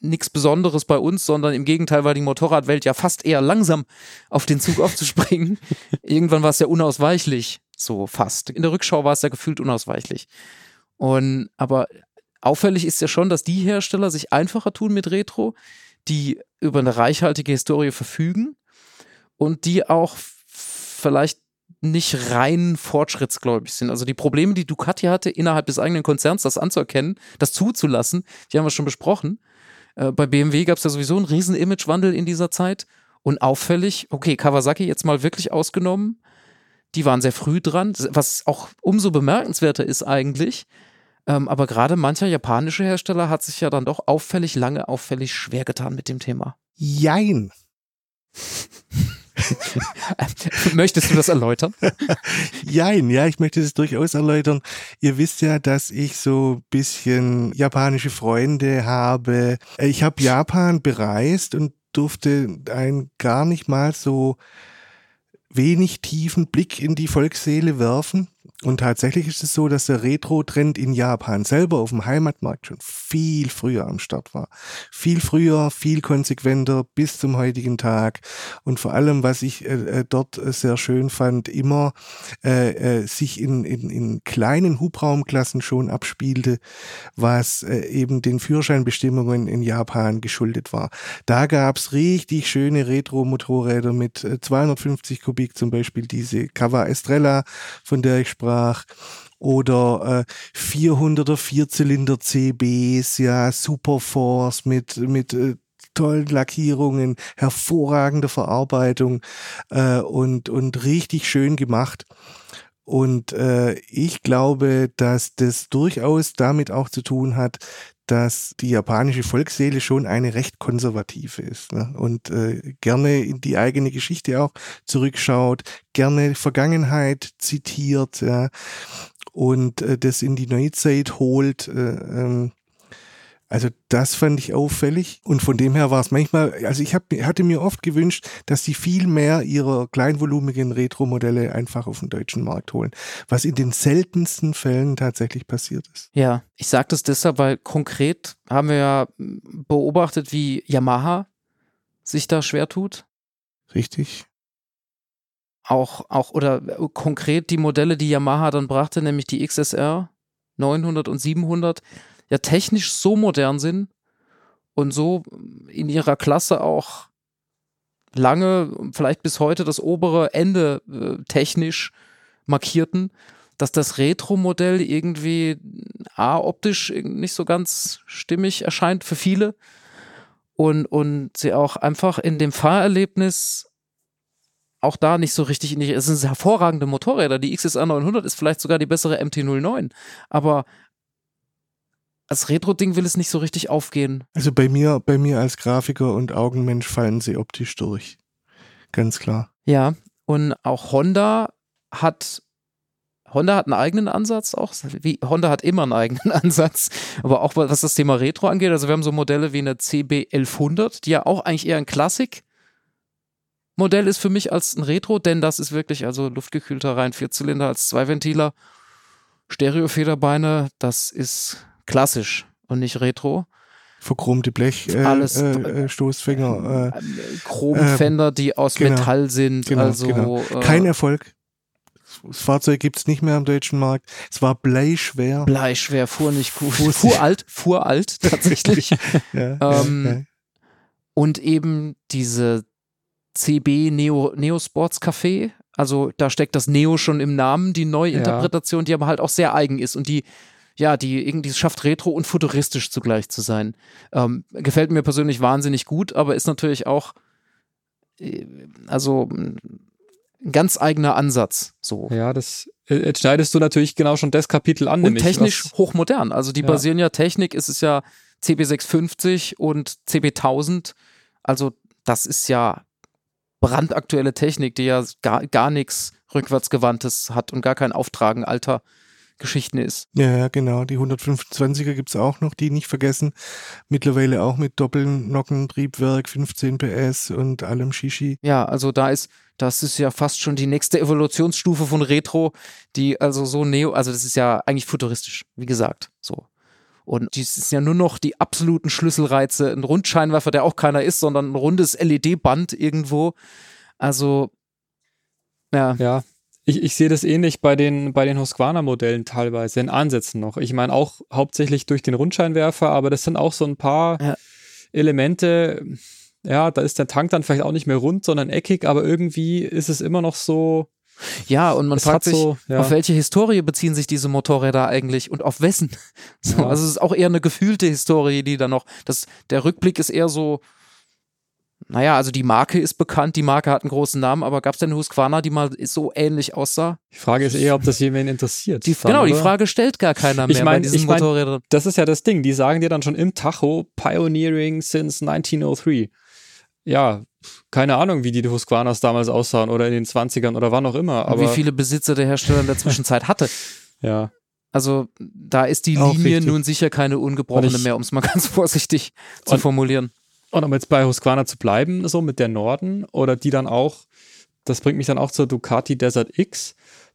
nichts Besonderes bei uns, sondern im Gegenteil war die Motorradwelt ja fast eher langsam auf den Zug aufzuspringen. Irgendwann war es ja unausweichlich, so fast. In der Rückschau war es ja gefühlt unausweichlich. Und aber auffällig ist ja schon, dass die Hersteller sich einfacher tun mit Retro, die über eine reichhaltige Historie verfügen und die auch vielleicht nicht rein fortschrittsgläubig sind. Also die Probleme, die Ducati hatte, innerhalb des eigenen Konzerns das anzuerkennen, das zuzulassen, die haben wir schon besprochen. Äh, bei BMW gab es ja sowieso einen riesen Imagewandel in dieser Zeit. Und auffällig, okay, Kawasaki jetzt mal wirklich ausgenommen, die waren sehr früh dran, was auch umso bemerkenswerter ist eigentlich. Ähm, aber gerade mancher japanische Hersteller hat sich ja dann doch auffällig lange, auffällig schwer getan mit dem Thema. Jein. Möchtest du das erläutern? Jein, ja, ich möchte das durchaus erläutern. Ihr wisst ja, dass ich so ein bisschen japanische Freunde habe. Ich habe Japan bereist und durfte einen gar nicht mal so wenig tiefen Blick in die Volksseele werfen. Und tatsächlich ist es so, dass der Retro-Trend in Japan selber auf dem Heimatmarkt schon viel früher am Start war. Viel früher, viel konsequenter bis zum heutigen Tag. Und vor allem, was ich äh, äh, dort äh, sehr schön fand, immer äh, äh, sich in, in, in kleinen Hubraumklassen schon abspielte, was eben den Führerscheinbestimmungen in Japan geschuldet war. Da gab's richtig schöne Retro-Motorräder mit äh, 250 Kubik, zum Beispiel diese Kawa Estrella, von der ich sprach, oder äh, 400er Vierzylinder CBs, ja, Superforce mit, mit äh, tollen Lackierungen, hervorragende Verarbeitung äh, und, und richtig schön gemacht. Und äh, ich glaube, dass das durchaus damit auch zu tun hat, dass die japanische Volksseele schon eine recht konservative ist ne? und äh, gerne in die eigene Geschichte auch zurückschaut, gerne Vergangenheit zitiert ja, und äh, das in die Neuzeit holt. Äh, ähm, also das fand ich auffällig und von dem her war es manchmal, also ich hab, hatte mir oft gewünscht, dass sie viel mehr ihrer kleinvolumigen Retro-Modelle einfach auf den deutschen Markt holen, was in den seltensten Fällen tatsächlich passiert ist. Ja, ich sage das deshalb, weil konkret haben wir ja beobachtet, wie Yamaha sich da schwer tut. Richtig? Auch, auch oder konkret die Modelle, die Yamaha dann brachte, nämlich die XSR 900 und 700, ja technisch so modern sind und so in ihrer Klasse auch lange, vielleicht bis heute das obere Ende äh, technisch markierten, dass das Retro-Modell irgendwie A, optisch nicht so ganz stimmig erscheint für viele und, und sie auch einfach in dem Fahrerlebnis auch da nicht so richtig in die, es sind hervorragende Motorräder. Die XSR 900 ist vielleicht sogar die bessere MT-09, aber als Retro-Ding will es nicht so richtig aufgehen. Also bei mir, bei mir als Grafiker und Augenmensch fallen sie optisch durch. Ganz klar. Ja, und auch Honda hat Honda hat einen eigenen Ansatz auch. Wie, Honda hat immer einen eigenen Ansatz. Aber auch was das Thema Retro angeht. Also wir haben so Modelle wie eine CB 1100, die ja auch eigentlich eher ein Klassik-Modell ist für mich als ein Retro, denn das ist wirklich also luftgekühlter rein Vierzylinder als Zweiventiler, Stereofederbeine, das ist klassisch. und nicht Retro. Verchromte Blech, äh, Alles- äh, äh, Stoßfänger. Äh, Chromenfender, die aus genau, Metall sind. genau, also genau. Äh, Kein Erfolg. Das Fahrzeug gibt es nicht mehr am deutschen Markt. Es war bleischwer. Bleischwer, fuhr nicht gut. Fuhr alt, fuhr alt tatsächlich. ja, Ähm, ja, ja. und eben diese CB Neo, Neo Sports Café. Also da steckt das Neo schon im Namen, die Neuinterpretation, die aber halt auch sehr eigen ist und die, ja, die irgendwie es schafft, retro und futuristisch zugleich zu sein. Ähm, gefällt mir persönlich wahnsinnig gut, aber ist natürlich auch, äh, also ein ganz eigener Ansatz. So. Ja, das äh, jetzt schneidest du natürlich genau schon das Kapitel an. Und nämlich technisch was- hochmodern. Also die Ja. basieren ja Technik, ist es ja CB650 und CB1000. Also das ist ja brandaktuelle Technik, die ja gar, gar nichts rückwärtsgewandtes hat und gar kein Auftragen alter Geschichten ist. Ja, ja, genau. Die 125er gibt es auch noch, die nicht vergessen. Mittlerweile auch mit Doppelnockentriebwerk, 15 PS und allem Shishi. Ja, also da ist, das ist ja fast schon die nächste Evolutionsstufe von Retro, die also so neo, also das ist ja eigentlich futuristisch, wie gesagt, so. Und dies ist ja nur noch die absoluten Schlüsselreize, ein Rundscheinwerfer, der auch keiner ist, sondern ein rundes LED-Band irgendwo. Also, ja, Ja, ich, ich sehe das ähnlich bei den, bei den Husqvarna-Modellen teilweise, in Ansätzen noch. Ich meine auch hauptsächlich durch den Rundscheinwerfer, aber das sind auch so ein paar Ja. Elemente. Ja, da ist der Tank dann vielleicht auch nicht mehr rund, sondern eckig, aber irgendwie ist es immer noch so. ja, und man es fragt sich, so, ja. auf welche Historie beziehen sich diese Motorräder eigentlich und auf wessen? So, Ja. Also es ist auch eher eine gefühlte Historie, die da noch, das, der Rückblick ist eher so, naja, also die Marke ist bekannt, die Marke hat einen großen Namen, aber gab es denn eine Husqvarna, die mal so ähnlich aussah? Die Frage ist eher, ob das jemanden interessiert. Die, dann, genau, die? Frage stellt gar keiner mehr Ich mein- bei diesen ich mein- Motorrädern. Das ist ja das Ding. Die sagen dir dann schon im Tacho Pioneering since 1903. Ja, keine Ahnung, wie die Husqvarnas damals aussahen oder in den 20ern oder wann auch immer. Aber wie viele Besitzer der Hersteller in der Zwischenzeit hatte. ja, Also da ist die Linie nun sicher keine ungebrochene Und ich- mehr, um es mal ganz vorsichtig zu Und- formulieren. Und um jetzt bei Husqvarna zu bleiben, so mit der Norden oder die dann auch, das bringt mich dann auch zur Ducati Desert X,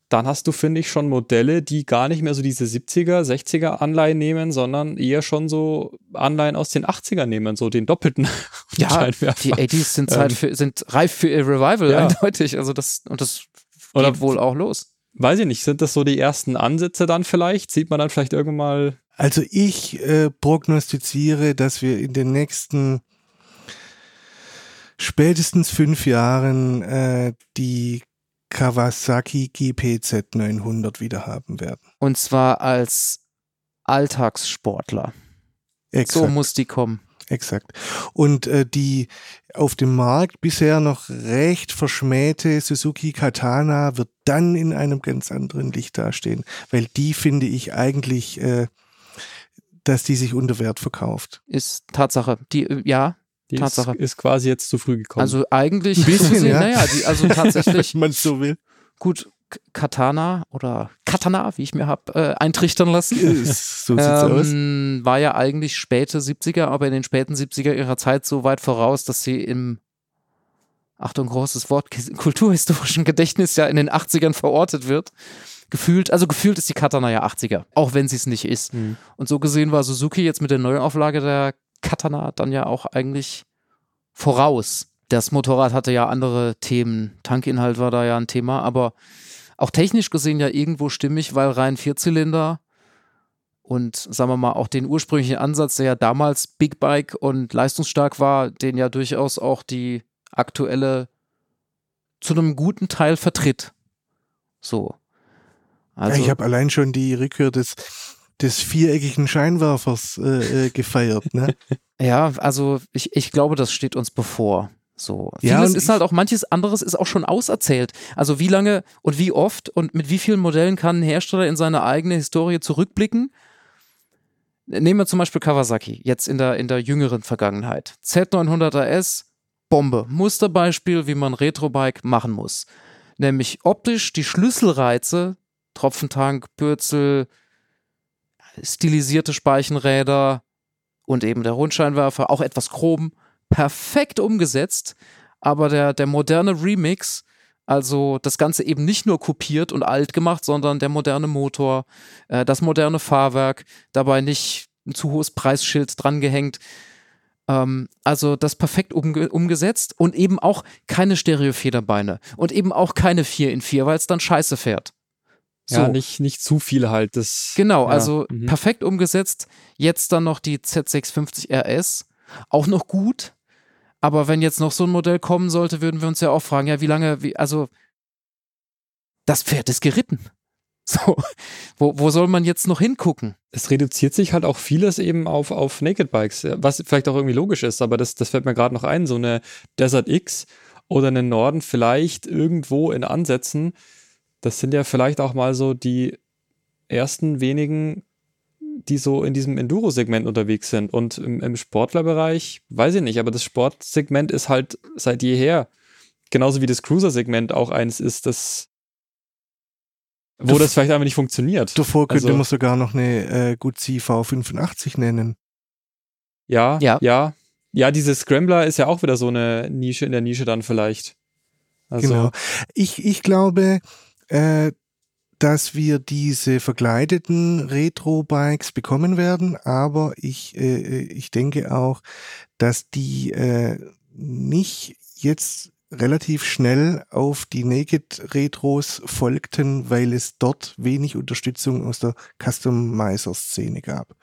dann hast du, finde ich, schon Modelle, die gar nicht mehr so diese 70er, 60er Anleihen nehmen, sondern eher schon so Anleihen aus den 80er nehmen, so den doppelten Ja, die 80s sind, Zeit Ähm, für, sind reif für ihr Revival, Ja. eindeutig. Also das, und das Oder- geht wohl auch los. Weiß ich nicht, sind das so die ersten Ansätze dann vielleicht? Sieht man dann vielleicht irgendwann mal, Also ich äh, prognostiziere, dass wir in den nächsten spätestens fünf Jahren äh, die Kawasaki GPZ 900 wieder haben werden. Und zwar als Alltagssportler. Exakt. So muss die kommen. Exakt. Und äh, die auf dem Markt bisher noch recht verschmähte Suzuki Katana wird dann in einem ganz anderen Licht dastehen, weil die finde ich eigentlich, äh, dass die sich unter Wert verkauft. Ist Tatsache. Die, äh, ja, die ist, Tatsache. ist quasi jetzt zu früh gekommen. also eigentlich. Ein bisschen, gesehen, ja. Naja, die, also tatsächlich. Wenn man so will. gut, Katana oder Katana, wie ich mir hab äh, eintrichtern lassen. Ist- so sieht's aus. Ähm, war ja eigentlich späte 70er, aber in den späten 70er ihrer Zeit so weit voraus, dass sie im, Achtung, großes Wort, kulturhistorischen Gedächtnis ja in den 80ern verortet wird. Gefühlt, also gefühlt ist die Katana ja 80er, auch wenn sie es nicht ist. Hm. Und so gesehen war Suzuki jetzt mit der Neuauflage der Katana dann ja auch eigentlich voraus. Das Motorrad hatte ja andere Themen. Tankinhalt war da ja ein Thema, aber auch technisch gesehen ja irgendwo stimmig, weil rein Vierzylinder und sagen wir mal auch den ursprünglichen Ansatz, der ja damals Big Bike und leistungsstark war, den ja durchaus auch die aktuelle zu einem guten Teil vertritt. So. Also, ja, ich habe allein schon die Rückkehr des, des viereckigen Scheinwerfers äh, äh, gefeiert. Ne? Ja, also ich, ich glaube, das steht uns bevor. So. Ja, Vieles ist halt auch, manches anderes ist auch schon auserzählt. Also wie lange und wie oft und mit wie vielen Modellen kann ein Hersteller in seine eigene Historie zurückblicken? Nehmen wir zum Beispiel Kawasaki, jetzt in der, in der jüngeren Vergangenheit. Z900 RS, Bombe. Musterbeispiel, wie man Retrobike machen muss. Nämlich optisch die Schlüsselreize, Tropfentank, Bürzel, stilisierte Speichenräder und eben der Rundscheinwerfer, auch etwas chrom, perfekt umgesetzt, aber der, der moderne Remix, also das Ganze eben nicht nur kopiert und alt gemacht, sondern der moderne Motor, äh, das moderne Fahrwerk, dabei nicht ein zu hohes Preisschild drangehängt. Ähm, also das perfekt umge umgesetzt und eben auch keine Stereofederbeine und eben auch keine 4 in 4, weil es dann scheiße fährt. So. Ja, nicht, nicht zu viel halt. Das, genau, ja, also mhm. perfekt umgesetzt. Jetzt dann noch die Z650 RS. Auch noch gut. Aber wenn jetzt noch so ein Modell kommen sollte, würden wir uns ja auch fragen, ja, wie lange, wie, also das Pferd ist geritten. So, wo, wo soll man jetzt noch hingucken? Es reduziert sich halt auch vieles eben auf, auf Naked Bikes, was vielleicht auch irgendwie logisch ist, aber das, das fällt mir gerade noch ein. So eine Desert X oder einen Norden vielleicht irgendwo in Ansätzen, das sind ja vielleicht auch mal so die ersten wenigen, die so in diesem Enduro-Segment unterwegs sind. Und im, im Sportlerbereich, weiß ich nicht, aber das Sportsegment ist halt seit jeher, genauso wie das Cruiser-Segment auch eins ist, das wo das vielleicht einfach nicht funktioniert. Davor könnte also, man sogar noch eine äh, Guzzi V85 nennen. Ja, ja, ja. Ja, diese Scrambler ist ja auch wieder so eine Nische in der Nische dann vielleicht. Also, genau. Ich, ich glaube, äh, dass wir diese verkleideten Retro-Bikes bekommen werden, aber ich, äh, ich denke auch, dass die äh, nicht jetzt relativ schnell auf die Naked Retros folgten, weil es dort wenig Unterstützung aus der Customizer-Szene gab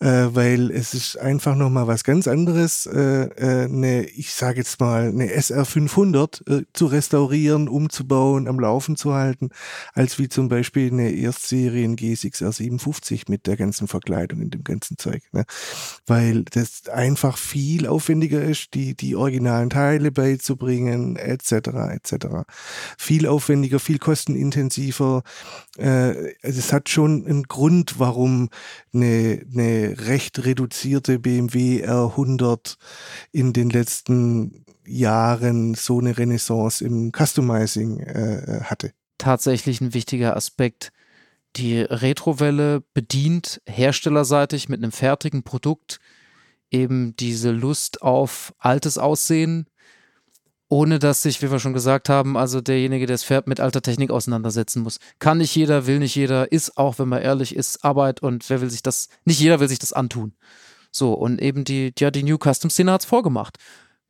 äh, weil es ist einfach nochmal was ganz anderes, äh, äh, eine, ich sage jetzt mal, eine SR500 äh, zu restaurieren, umzubauen, am Laufen zu halten, als wie zum Beispiel eine Erstserien G6R57 mit der ganzen Verkleidung in dem ganzen Zeug. Ne? Weil das einfach viel aufwendiger ist, die, die originalen Teile beizubringen, etc., etc. Viel aufwendiger, viel kostenintensiver. Äh, es hat schon einen Grund, warum eine, eine recht reduzierte BMW R100 in den letzten Jahren so eine Renaissance im Customizing äh, hatte. Tatsächlich ein wichtiger Aspekt. Die Retrowelle bedient herstellerseitig mit einem fertigen Produkt eben diese Lust auf altes Aussehen, ohne dass sich, wie wir schon gesagt haben, also derjenige, der es fährt, mit alter Technik auseinandersetzen muss. Kann nicht jeder, will nicht jeder, ist auch, wenn man ehrlich ist, Arbeit und wer will sich das, nicht jeder will sich das antun. So, und eben die, ja, die New Custom-Szene hat es vorgemacht.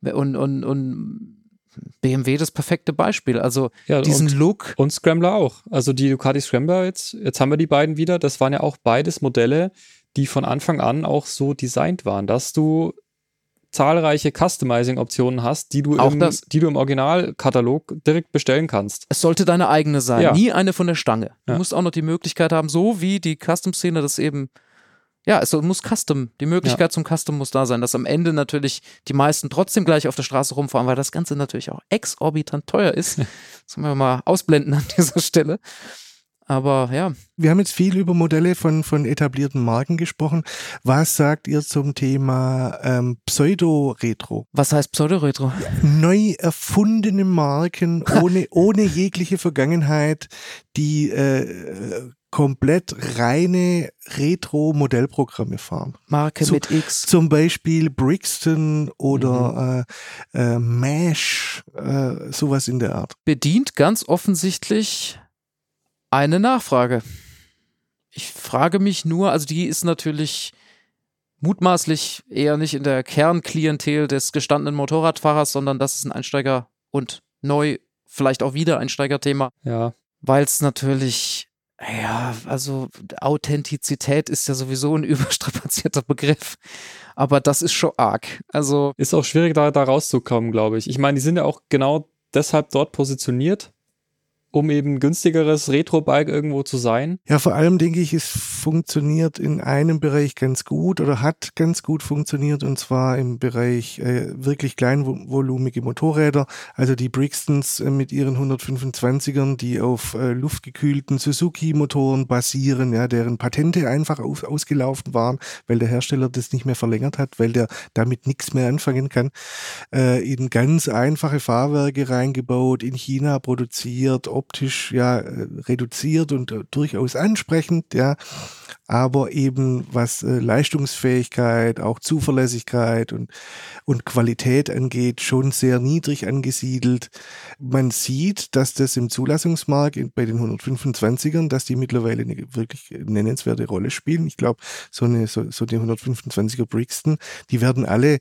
Und, und, und BMW das perfekte Beispiel. Also ja, diesen und, Look. Und Scrambler auch. Also die Ducati Scrambler jetzt, jetzt haben wir die beiden wieder. Das waren ja auch beides Modelle, die von Anfang an auch so designt waren, dass du zahlreiche Customizing-Optionen hast, die du, im, das, die du im Originalkatalog direkt bestellen kannst. Es sollte deine eigene sein, ja. nie eine von der Stange. Du ja. musst auch noch die Möglichkeit haben, so wie die Custom-Szene das eben ja, es muss Custom, die Möglichkeit ja. zum Custom muss da sein, dass am Ende natürlich die meisten trotzdem gleich auf der Straße rumfahren, weil das Ganze natürlich auch exorbitant teuer ist. das können wir mal ausblenden an dieser Stelle. Aber ja. Wir haben jetzt viel über Modelle von, von etablierten Marken gesprochen. Was sagt ihr zum Thema ähm, Pseudo-Retro? Was heißt Pseudo-Retro? Neu erfundene Marken ohne, ohne jegliche Vergangenheit, die äh, komplett reine Retro-Modellprogramme fahren. Marke Zu, mit X. Zum Beispiel Brixton oder mhm. äh, äh, Mesh, äh, sowas in der Art. Bedient ganz offensichtlich eine Nachfrage. Ich frage mich nur, also die ist natürlich mutmaßlich eher nicht in der Kernklientel des gestandenen Motorradfahrers, sondern das ist ein Einsteiger und neu, vielleicht auch wieder Einsteigerthema. Ja. Weil es natürlich, ja, also Authentizität ist ja sowieso ein überstrapazierter Begriff. Aber das ist schon arg. Also. Ist auch schwierig, da, da rauszukommen, glaube ich. Ich meine, die sind ja auch genau deshalb dort positioniert, um eben günstigeres Retro-Bike irgendwo zu sein? Ja, vor allem denke ich, es funktioniert in einem Bereich ganz gut oder hat ganz gut funktioniert und zwar im Bereich äh, wirklich kleinvolumige Motorräder, also die Brixtons äh, mit ihren 125ern, die auf äh, luftgekühlten Suzuki-Motoren basieren, ja, deren Patente einfach auf, ausgelaufen waren, weil der Hersteller das nicht mehr verlängert hat, weil der damit nichts mehr anfangen kann, äh, in ganz einfache Fahrwerke reingebaut, in China produziert, optisch ja äh, reduziert und äh, durchaus ansprechend, ja aber eben was äh, Leistungsfähigkeit, auch Zuverlässigkeit und, und Qualität angeht, schon sehr niedrig angesiedelt. Man sieht, dass das im Zulassungsmarkt bei den 125ern, dass die mittlerweile eine wirklich nennenswerte Rolle spielen. Ich glaube, so eine so, so die 125er Brixton, die werden alle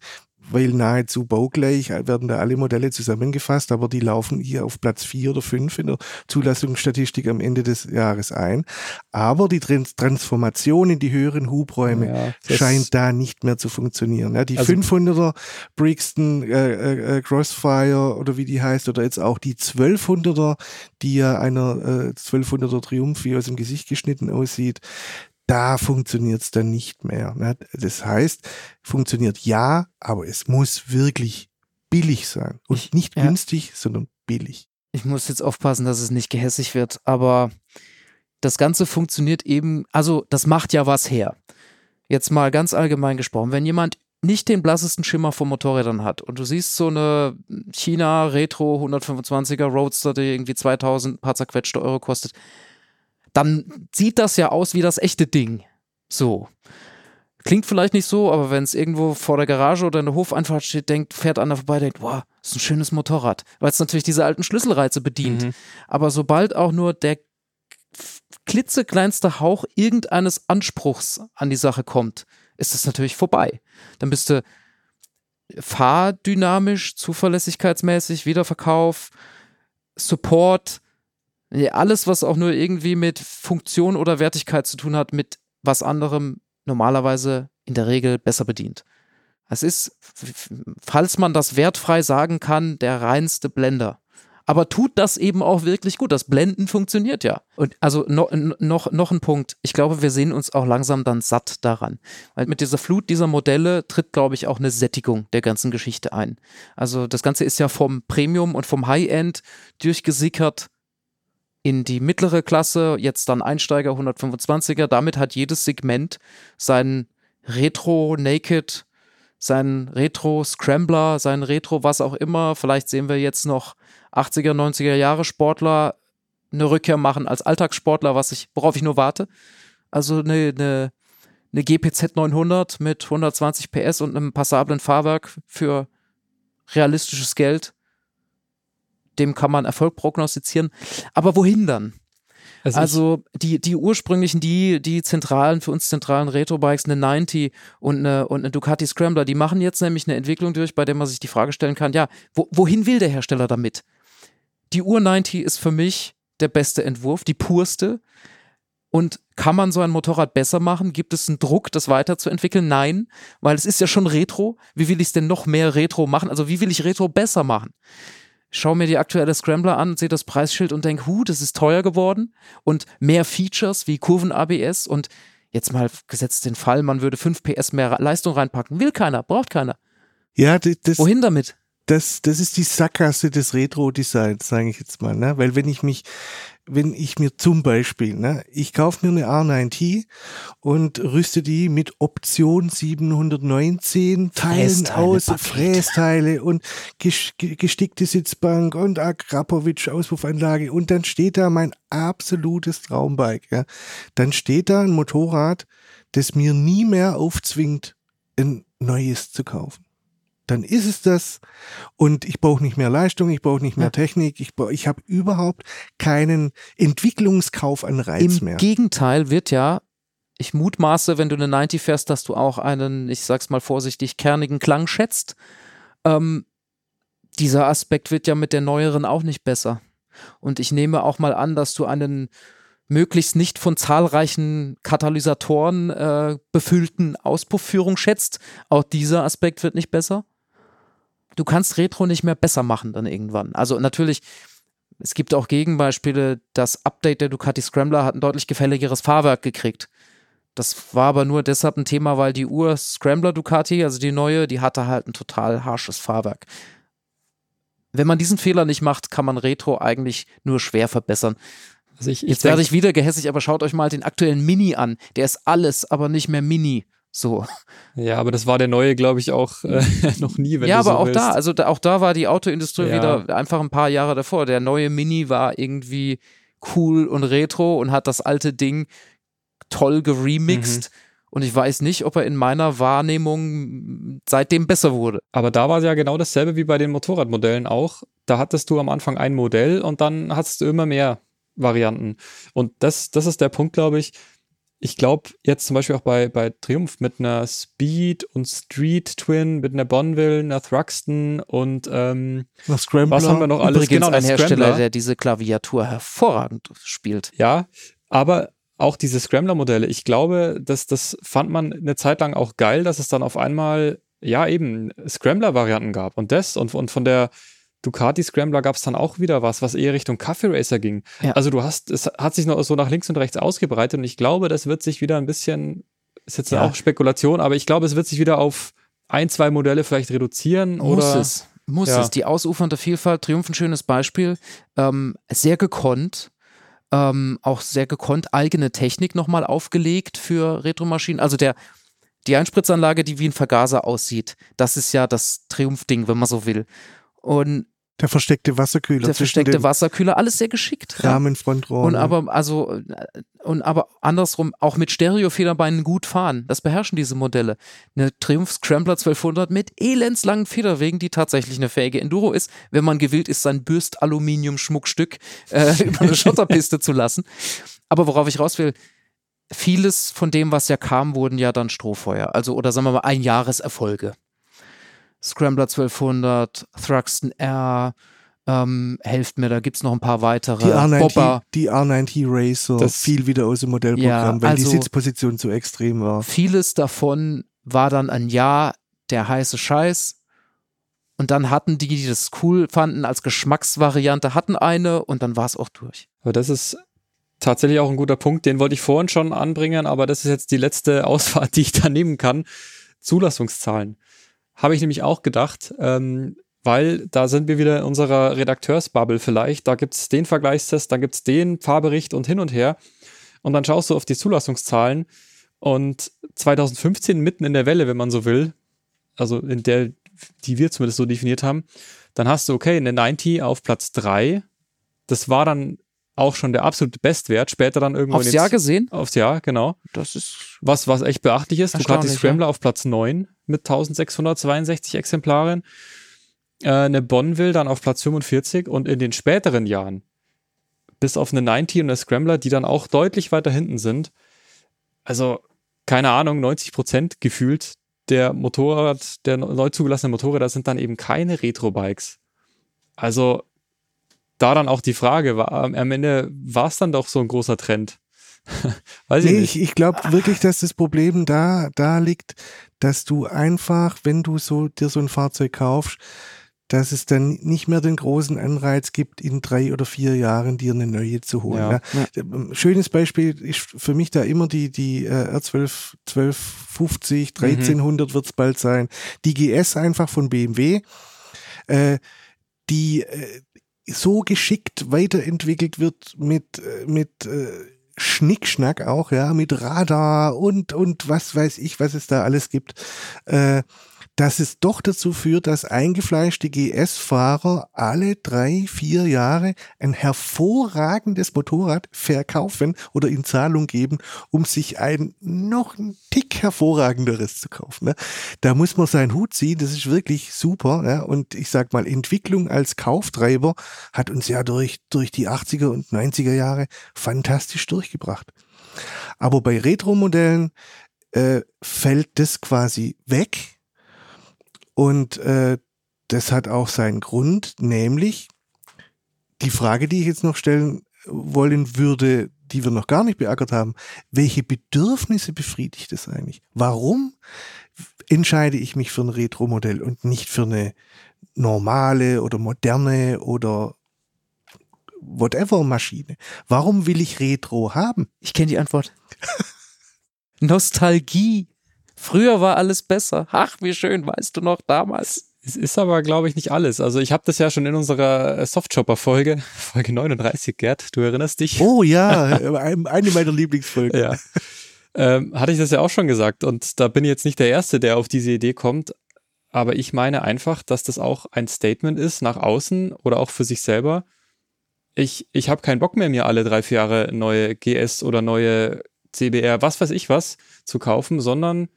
weil nahezu baugleich werden da alle Modelle zusammengefasst, aber die laufen hier auf Platz vier oder fünf in der Zulassungsstatistik am Ende des Jahres ein. Aber die Transformation in die höheren Hubräume ja, scheint da nicht mehr zu funktionieren. Ja, die also 500er Brixton äh, äh, Crossfire oder wie die heißt oder jetzt auch die 1200er, die ja einer äh, 1200er Triumph wie aus dem Gesicht geschnitten aussieht, da funktioniert es dann nicht mehr. Ne? Das heißt, funktioniert ja, aber es muss wirklich billig sein. Und ich, nicht ja. günstig, sondern billig. Ich muss jetzt aufpassen, dass es nicht gehässig wird, aber das Ganze funktioniert eben, also das macht ja was her. Jetzt mal ganz allgemein gesprochen, wenn jemand nicht den blassesten Schimmer von Motorrädern hat und du siehst so eine China Retro 125er Roadster, die irgendwie 2000 paar zerquetschte Euro kostet, dann sieht das ja aus wie das echte Ding. So. Klingt vielleicht nicht so, aber wenn es irgendwo vor der Garage oder in der Hofeinfahrt steht, denkt, fährt einer vorbei, denkt, wow, das ist ein schönes Motorrad, weil es natürlich diese alten Schlüsselreize bedient. Mhm. Aber sobald auch nur der klitzekleinste Hauch irgendeines Anspruchs an die Sache kommt, ist das natürlich vorbei. Dann bist du fahrdynamisch, zuverlässigkeitsmäßig, Wiederverkauf, Support, alles, was auch nur irgendwie mit Funktion oder Wertigkeit zu tun hat, mit was anderem normalerweise in der Regel besser bedient. Es ist, falls man das wertfrei sagen kann, der reinste Blender. Aber tut das eben auch wirklich gut. Das Blenden funktioniert ja. Und also no, noch, noch ein Punkt. Ich glaube, wir sehen uns auch langsam dann satt daran. Weil mit dieser Flut dieser Modelle tritt, glaube ich, auch eine Sättigung der ganzen Geschichte ein. Also das Ganze ist ja vom Premium und vom High-End durchgesickert in die mittlere Klasse, jetzt dann Einsteiger 125er. Damit hat jedes Segment seinen Retro Naked, seinen Retro Scrambler, seinen Retro was auch immer. Vielleicht sehen wir jetzt noch 80er, 90er Jahre Sportler eine Rückkehr machen als Alltagssportler, was ich, worauf ich nur warte. Also eine, eine, eine GPZ 900 mit 120 PS und einem passablen Fahrwerk für realistisches Geld dem kann man Erfolg prognostizieren. Aber wohin dann? Also, also die, die ursprünglichen, die, die zentralen, für uns zentralen Retro-Bikes, eine 90 und eine, und eine Ducati Scrambler, die machen jetzt nämlich eine Entwicklung durch, bei der man sich die Frage stellen kann, ja, wo, wohin will der Hersteller damit? Die Ur 90 ist für mich der beste Entwurf, die purste. Und kann man so ein Motorrad besser machen? Gibt es einen Druck, das weiterzuentwickeln? Nein, weil es ist ja schon Retro. Wie will ich es denn noch mehr Retro machen? Also wie will ich Retro besser machen? Schaue mir die aktuelle Scrambler an, sehe das Preisschild und denke, hu, das ist teuer geworden und mehr Features wie Kurven-ABS und jetzt mal gesetzt den Fall, man würde 5 PS mehr Leistung reinpacken. Will keiner, braucht keiner. Ja, das, Wohin damit? Das, das ist die Sackgasse des Retro-Designs, sage ich jetzt mal. Ne? Weil wenn ich mich wenn ich mir zum Beispiel, ne, ich kaufe mir eine R9T und rüste die mit Option 719 Teilen aus, Frästeile und gestickte Sitzbank und Akrapovic Auspuffanlage und dann steht da mein absolutes Traumbike. Ja. Dann steht da ein Motorrad, das mir nie mehr aufzwingt, ein neues zu kaufen dann ist es das und ich brauche nicht mehr Leistung, ich brauche nicht mehr ja. Technik, ich, ich habe überhaupt keinen Entwicklungskauf an Reiz Im mehr. Im Gegenteil wird ja, ich mutmaße, wenn du eine 90 fährst, dass du auch einen, ich sag's mal vorsichtig, kernigen Klang schätzt. Ähm, dieser Aspekt wird ja mit der neueren auch nicht besser. Und ich nehme auch mal an, dass du einen möglichst nicht von zahlreichen Katalysatoren äh, befüllten Auspuffführung schätzt. Auch dieser Aspekt wird nicht besser du kannst Retro nicht mehr besser machen dann irgendwann. Also natürlich, es gibt auch Gegenbeispiele, das Update der Ducati Scrambler hat ein deutlich gefälligeres Fahrwerk gekriegt. Das war aber nur deshalb ein Thema, weil die Uhr Scrambler Ducati, also die neue, die hatte halt ein total harsches Fahrwerk. Wenn man diesen Fehler nicht macht, kann man Retro eigentlich nur schwer verbessern. Also ich, ich Jetzt werde ich wieder gehässig, aber schaut euch mal den aktuellen Mini an. Der ist alles, aber nicht mehr Mini So. Ja, aber das war der neue, glaube ich, auch äh, noch nie, wenn ja, du so aber auch willst. da, also da, auch da war die Autoindustrie Ja. wieder einfach ein paar Jahre davor. Der neue Mini war irgendwie cool und retro und hat das alte Ding toll geremixed. Mhm. Und ich weiß nicht, ob er in meiner Wahrnehmung seitdem besser wurde. Aber da war es ja genau dasselbe wie bei den Motorradmodellen auch. Da hattest du am Anfang ein Modell und dann hattest du immer mehr Varianten. Und das, das ist der Punkt, glaube ich. Ich glaube, jetzt zum Beispiel auch bei, bei Triumph mit einer Speed und Street Twin, mit einer Bonneville, einer Thruxton und ähm, was haben wir noch alles? Übrigens genau, ein Hersteller, Scrambler. der diese Klaviatur hervorragend spielt. Ja, aber auch diese Scrambler-Modelle, ich glaube, dass das fand man eine Zeit lang auch geil, dass es dann auf einmal, ja, eben Scrambler-Varianten gab. Und das und, und von der Ducati Scrambler gab es dann auch wieder was, was eher Richtung Kaffee Racer ging. Ja. Also du hast, es hat sich noch so nach links und rechts ausgebreitet und ich glaube, das wird sich wieder ein bisschen, ist jetzt Ja. auch Spekulation, aber ich glaube, es wird sich wieder auf ein, zwei Modelle vielleicht reduzieren Muss oder. es. Muss Ja. es. Die ausufernde Vielfalt, Triumph ein schönes Beispiel. Ähm, sehr gekonnt. Ähm, auch sehr gekonnt eigene Technik nochmal aufgelegt für Retromaschinen. Also der, die Einspritzanlage, die wie ein Vergaser aussieht, das ist ja das Triumph-Ding, wenn man so will. Und Der versteckte Wasserkühler. der versteckte Wasserkühler, alles sehr geschickt. Ja. Rahmenfrontrohren. Und aber, also, äh, und aber andersrum, auch mit Stereofederbeinen gut fahren. Das beherrschen diese Modelle. Eine Triumph Scrambler 1200 mit elendslangen Federwegen, die tatsächlich eine fähige Enduro ist, wenn man gewillt ist, sein Bürst-Aluminium-Schmuckstück äh, über eine Schotterpiste zu lassen. Aber worauf ich raus will, vieles von dem, was ja kam, wurden ja dann Strohfeuer. Also, oder sagen wir mal, Einjahreserfolge. Scrambler 1200, Thruxton R, ähm, helft mir, da gibt es noch ein paar weitere. die R90, Bobber. die R90 Racer Das- fiel wieder aus dem Modellprogramm, Ja, weil die also- Sitzposition zu extrem war. Vieles davon war dann ein Jahr der heiße Scheiß. Und dann hatten die, die das cool fanden, als Geschmacksvariante, hatten eine und dann war es auch durch. Aber das ist tatsächlich auch ein guter Punkt, den wollte ich vorhin schon anbringen, aber das ist jetzt die letzte Ausfahrt, die ich da nehmen kann. Zulassungszahlen. Habe ich nämlich auch gedacht, ähm, weil da sind wir wieder in unserer Redakteursbubble vielleicht. Da gibt es den Vergleichstest, da gibt es den Fahrbericht und hin und her. Und dann schaust du auf die Zulassungszahlen und 2015 mitten in der Welle, wenn man so will, also in der, die wir zumindest so definiert haben, dann hast du, okay, eine 90 auf Platz 3. Das war dann auch schon der absolute Bestwert. Später dann irgendwo Aufs Jahr gesehen? Aufs Jahr, genau. Das ist. Was, was echt beachtlich ist. Ducati Erstaunlich, Scrambler auf Platz 9 mit 1662 Exemplaren. Äh, eine Bonneville dann auf Platz 45 und in den späteren Jahren, bis auf eine 90 und eine Scrambler, die dann auch deutlich weiter hinten sind. Also, keine Ahnung, 90 Prozent gefühlt der Motorrad, der neu zugelassenen Motorräder sind dann eben keine Retro-Bikes. Also, da dann auch die Frage, war, am Ende war es dann doch so ein großer Trend. Weiß ich Nee, nicht. ich, ich glaube wirklich, dass das Problem da, da liegt, dass du einfach, wenn du so dir so ein Fahrzeug kaufst, dass es dann nicht mehr den großen Anreiz gibt, in drei oder vier Jahren dir eine neue zu holen. Ja. Ja. Schönes Beispiel ist für mich da immer die, die äh, R12 1250, 1300 wird es bald sein. Die GS einfach von BMW, äh, die äh, so geschickt weiterentwickelt wird mit, äh, mit äh, Schnickschnack auch, ja, mit Radar und, und was weiß ich, was es da alles gibt, äh, dass es doch dazu führt, dass eingefleischte GS-Fahrer alle drei, vier Jahre ein hervorragendes Motorrad verkaufen oder in Zahlung geben, um sich ein noch ein Tick hervorragenderes zu kaufen. Ne? Da muss man seinen Hut ziehen, das ist wirklich super. Ja? Und ich sag mal, Entwicklung als Kauftreiber hat uns ja durch, durch die 80er und 90er Jahre fantastisch durchgebracht. Aber bei Retro-Modellen äh, fällt das quasi weg. Und äh, das hat auch seinen Grund, nämlich die Frage, die ich jetzt noch stellen wollen würde, die wir noch gar nicht beackert haben. Welche Bedürfnisse befriedigt es eigentlich? Warum entscheide ich mich für ein Retro-Modell und nicht für eine normale oder moderne oder whatever Maschine? Warum will ich Retro haben? Ich kenne die Antwort. Nostalgie. Früher war alles besser. Ach, wie schön, weißt du noch damals. Es ist aber, glaube ich, nicht alles. Also ich habe das ja schon in unserer äh, Softshopper-Folge, Folge 39, Gerd, du erinnerst dich? Oh ja, eine meiner Lieblingsfolgen. Ja. ähm, hatte ich das ja auch schon gesagt. Und da bin ich jetzt nicht der Erste, der auf diese Idee kommt. Aber ich meine einfach, dass das auch ein Statement ist nach außen oder auch für sich selber. Ich, ich habe keinen Bock mehr, mir alle drei, vier Jahre neue GS oder neue CBR, was weiß ich was, zu kaufen, sondern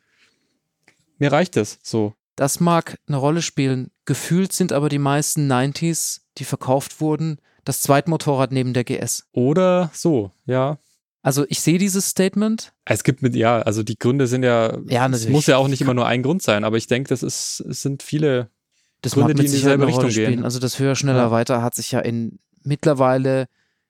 mir reicht es so. Das mag eine Rolle spielen. Gefühlt sind aber die meisten 90s, die verkauft wurden, das Zweitmotorrad neben der GS. Oder so, ja. Also ich sehe dieses Statement. Es gibt mit, ja, also die Gründe sind ja, Ja, es muss ja auch nicht immer nur ein Grund sein, aber ich denke, das ist, es sind viele, Das Gründe, die in dieselbe Richtung gehen. spielen. Also das höher, schneller, Ja. weiter hat sich ja in mittlerweile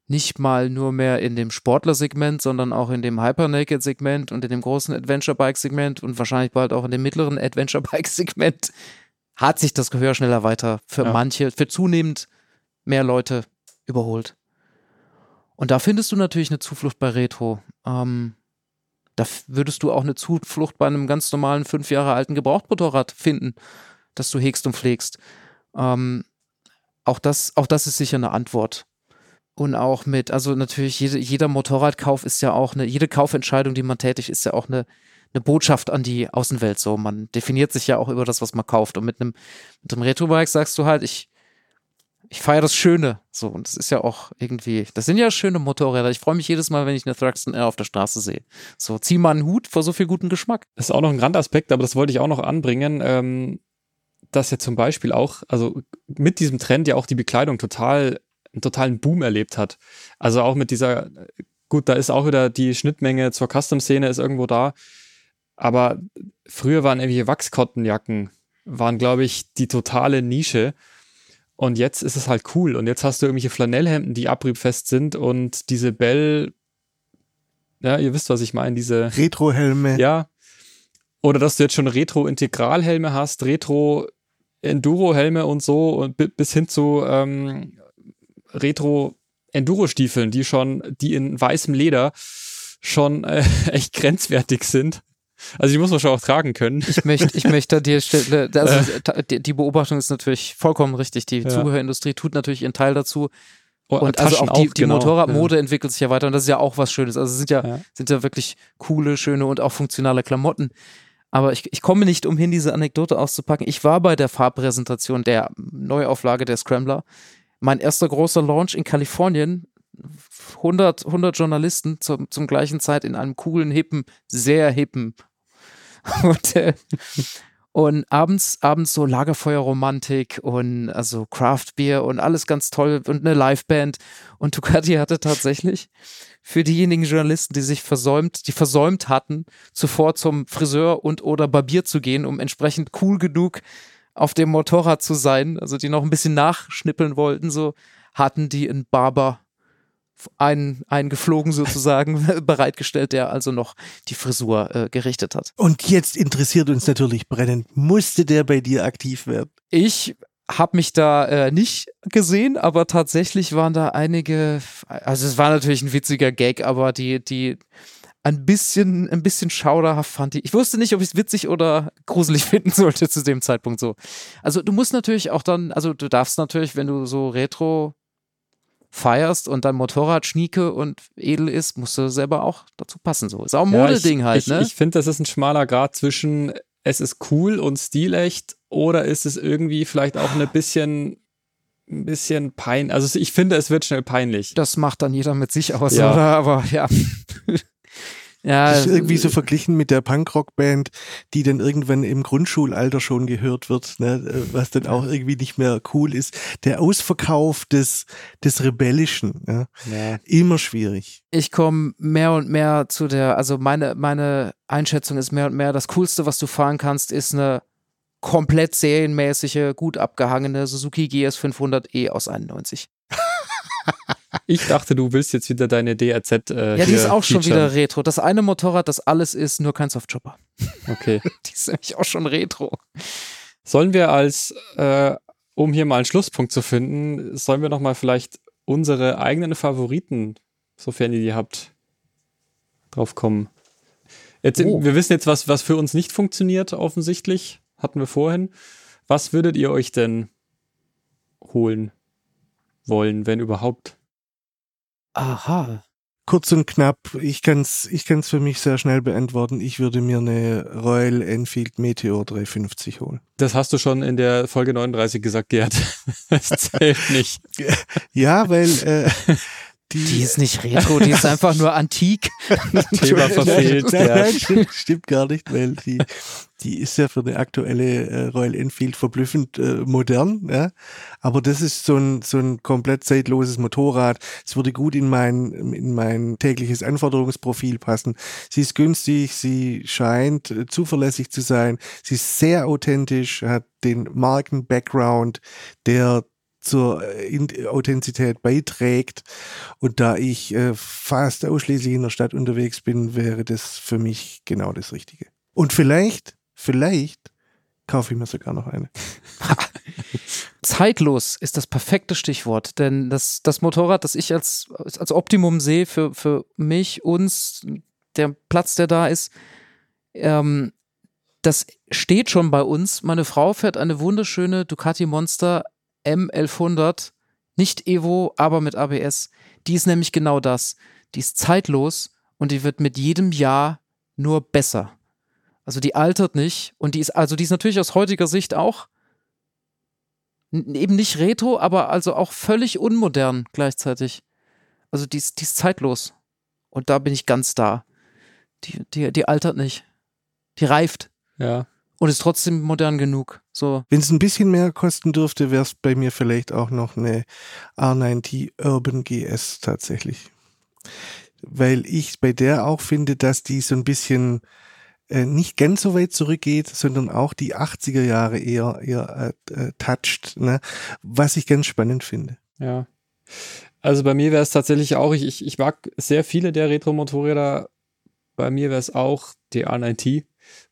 nicht mal nur mehr in dem Sportlersegment, sondern auch in dem Hyper-Naked-Segment und in dem großen Adventure-Bike-Segment und wahrscheinlich bald auch in dem mittleren Adventure-Bike-Segment hat sich das höher, schneller, weiter für Ja. manche, für zunehmend mehr Leute überholt. Und da findest du natürlich eine Zuflucht bei Retro. Ähm, da würdest du auch eine Zuflucht bei einem ganz normalen fünf Jahre alten Gebrauchtmotorrad finden, das du hegst und pflegst. Ähm, auch, das, auch das ist sicher eine Antwort. Und auch mit, also natürlich, jede, jeder Motorradkauf ist ja auch eine, jede Kaufentscheidung, die man tätigt, ist ja auch eine, eine Botschaft an die Außenwelt. So, man definiert sich ja auch über das, was man kauft. Und mit einem, mit einem Retrobike sagst du halt, ich, ich feiere das Schöne. So, und das ist ja auch irgendwie, das sind ja schöne Motorräder. Ich freue mich jedes Mal, wenn ich eine Thruxton R auf der Straße sehe. So, zieh mal einen Hut vor so viel guten Geschmack. Das ist auch noch ein Randaspekt, aber das wollte ich auch noch anbringen, ähm, dass ja zum Beispiel auch, also mit diesem Trend ja auch die Bekleidung total, einen totalen Boom erlebt hat. Also auch mit dieser, gut, da ist auch wieder die Schnittmenge zur Custom-Szene ist irgendwo da. Aber früher waren irgendwelche Wachskottenjacken, waren, glaube ich, die totale Nische. Und jetzt ist es halt cool. Und jetzt hast du irgendwelche Flanellhemden, die abriebfest sind und diese Bell, ja, ihr wisst, was ich meine, diese Retrohelme. ja. Oder dass du jetzt schon Retro-Integralhelme hast, Retro-Enduro-Helme und so und bi- bis hin zu ähm, Retro-Enduro-Stiefeln, die schon, die in weißem Leder schon äh, echt grenzwertig sind. Also die muss man schon auch tragen können. Ich möchte, ich möchte der Stelle, also die Beobachtung ist natürlich vollkommen richtig. Die Ja. Zubehörindustrie tut natürlich ihren Teil dazu. Oh, Und also Taschen auch die, die genau. Motorradmode entwickelt sich ja weiter und das ist ja auch was Schönes. Also es sind ja, Ja. sind ja wirklich coole, schöne und auch funktionale Klamotten. Aber ich, ich komme nicht umhin, diese Anekdote auszupacken. Ich war bei der Farbpräsentation der Neuauflage der Scrambler. Mein erster großer Launch in Kalifornien. 100, 100 Journalisten zum, zum gleichen Zeit in einem coolen, hippen, sehr hippen Hotel. Und abends, abends so Lagerfeuerromantik und also Craft Beer und alles ganz toll und eine Liveband. Und Ducati hatte tatsächlich für diejenigen Journalisten, die sich versäumt, die versäumt hatten, zuvor zum Friseur und oder Barbier zu gehen, um entsprechend cool genug auf dem Motorrad zu sein, also die noch ein bisschen nachschnippeln wollten, so hatten die einen Barber ein, eingeflogen sozusagen bereitgestellt, der also noch die Frisur äh, gerichtet hat. Und jetzt interessiert uns natürlich brennend, musste der bei dir aktiv werden? Ich habe mich da äh, nicht gesehen, aber tatsächlich waren da einige, also es war natürlich ein witziger Gag, aber die, die ein bisschen, ein bisschen schauderhaft fand ich. Ich wusste nicht, ob ich es witzig oder gruselig finden sollte zu dem Zeitpunkt so. Also du musst natürlich auch dann, also du darfst natürlich, wenn du so Retro feierst und dein Motorrad schnieke und edel ist, musst du selber auch dazu passen. So ist auch ein Ja, Modeding halt, ich, ne? Ich finde, das ist ein schmaler Grad zwischen es ist cool und stilecht oder ist es irgendwie vielleicht auch eine bisschen, ein bisschen pein. Also ich finde, es wird schnell peinlich. das macht dann jeder mit sich aus, Ja. oder? Aber ja. ja. Das ist irgendwie so verglichen mit der Punkrock-Band, die dann irgendwann im Grundschulalter schon gehört wird, ne, was dann auch irgendwie nicht mehr cool ist. Der Ausverkauf des, des Rebellischen, ja, Ja. immer schwierig. ich komme mehr und mehr zu der, also meine, meine Einschätzung ist mehr und mehr, das Coolste, was du fahren kannst, ist eine komplett serienmäßige, gut abgehangene Suzuki GS500E aus 91. Ich dachte, du willst jetzt wieder deine DRZ. Äh, ja, die ist auch schon featuren. wieder Retro. Das eine Motorrad, das alles ist, nur kein Softchopper. Okay. Die ist nämlich auch schon Retro. Sollen wir als, äh, um hier mal einen Schlusspunkt zu finden, sollen wir nochmal vielleicht unsere eigenen Favoriten, sofern ihr die habt, drauf kommen? Jetzt, Oh. Wir wissen jetzt, was, was für uns nicht funktioniert, offensichtlich. Hatten wir vorhin. Was würdet ihr euch denn holen wollen, wenn überhaupt? Aha. kurz und knapp, ich kann es ich kann's für mich sehr schnell beantworten. Ich würde mir eine Royal Enfield Meteor 350 holen. Das hast du schon in der Folge 39 gesagt, Gerd. Das zählt nicht. Ja, weil äh, die, Die ist nicht retro, die ist einfach nur antik. Thema verfehlt, Nein, nein, stimmt, stimmt gar nicht, weil die, die ist ja für eine aktuelle äh, Royal Enfield verblüffend äh, modern. Ja? Aber das ist so ein, so ein komplett zeitloses Motorrad. Es würde gut in mein, in mein tägliches Anforderungsprofil passen. Sie ist günstig, sie scheint äh, zuverlässig zu sein. Sie ist sehr authentisch, hat den Marken-Background, der zur äh, Authentizität beiträgt. Und da ich äh, fast ausschließlich in der Stadt unterwegs bin, wäre das für mich genau das Richtige. Und vielleicht, vielleicht kaufe ich mir sogar noch eine. Zeitlos ist das perfekte Stichwort, denn das, das Motorrad, das ich als, als Optimum sehe für, für mich, uns, der Platz, der da ist, ähm, das steht schon bei uns. Meine Frau fährt eine wunderschöne Ducati Monster M1100, nicht Evo, aber mit ABS. Die ist nämlich genau das. Die ist zeitlos und die wird mit jedem Jahr nur besser. Also die altert nicht und die ist, also die ist natürlich aus heutiger Sicht auch eben nicht retro, aber also auch völlig unmodern gleichzeitig. Also die ist, die ist zeitlos. Und da bin ich ganz da. Die, die, die altert nicht. Die reift Ja. Und ist trotzdem modern genug. So. Wenn es ein bisschen mehr kosten dürfte, wäre es bei mir vielleicht auch noch eine R9T Urban GS tatsächlich. Weil ich bei der auch finde, dass die so ein bisschen äh, nicht ganz so weit zurückgeht, sondern auch die 80er Jahre eher, eher äh, äh, toucht, ne? was ich ganz spannend finde. Ja. Also bei mir wäre es tatsächlich auch, ich, ich, ich mag sehr viele der Retro-Motorräder. Bei mir wäre es auch die R9T,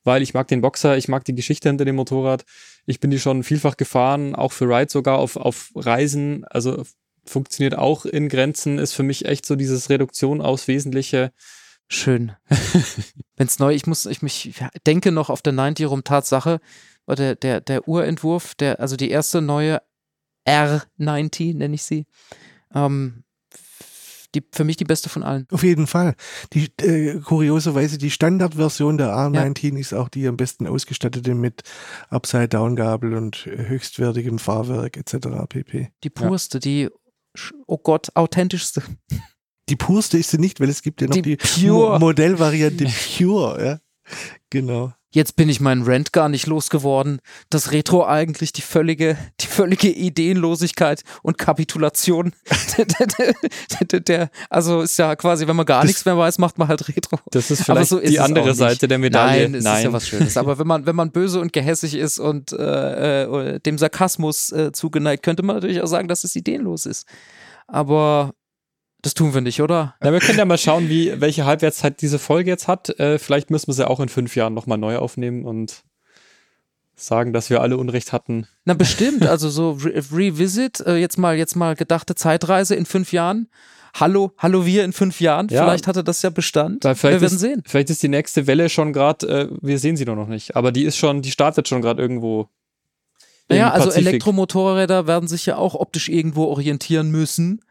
weil ich mag den Boxer, ich mag die Geschichte hinter dem Motorrad. Ich bin die schon vielfach gefahren, auch für Ride sogar auf, auf Reisen. Also funktioniert auch in Grenzen, ist für mich echt so dieses Reduktion aufs Wesentliche. Schön. Wenn's neu, ich muss, ich mich denke noch auf der 90 rum Tatsache, war der, der, der Urentwurf, der, also die erste neue R90, nenne ich sie, ähm, die, für mich die beste von allen. Auf jeden Fall. Die, äh, kurioserweise, die Standardversion der R19 ist auch die am besten ausgestattete mit Upside-Down-Gabel und höchstwertigem Fahrwerk etc. pp. Die purste, die, sch- oh Gott, authentischste. Die purste ist sie nicht, weil es gibt ja noch Die die, Pure. Mo Modellvariante Pure. Ja. Genau. Jetzt bin ich meinen Rant gar nicht losgeworden. Das Retro eigentlich die völlige, die völlige Ideenlosigkeit und Kapitulation. der, der, also ist ja quasi, wenn man gar Das- nichts mehr weiß, macht man halt Retro. Das ist vielleicht so ist die andere. Seite der Medaille. Nein, es ist ja was Schönes. Aber wenn man, wenn man böse und gehässig ist und äh, äh, dem Sarkasmus äh, zugeneigt, könnte man natürlich auch sagen, dass es ideenlos ist. Aber das tun wir nicht, oder? Na, wir können ja mal schauen, wie, welche Halbwertszeit diese Folge jetzt hat. Äh, vielleicht müssen wir sie auch in fünf Jahren nochmal neu aufnehmen und sagen, dass wir alle Unrecht hatten. Na bestimmt, also so Re Revisit, äh, jetzt mal, jetzt mal gedachte Zeitreise in fünf Jahren. Hallo, hallo wir in fünf Jahren. Ja. Vielleicht hatte das ja Bestand. Wir werden ist, sehen. Vielleicht ist die nächste Welle schon gerade, äh, wir sehen sie nur noch nicht, aber die ist schon, die startet schon gerade irgendwo. Naja, also. Elektromotorräder werden sich ja auch optisch irgendwo orientieren müssen.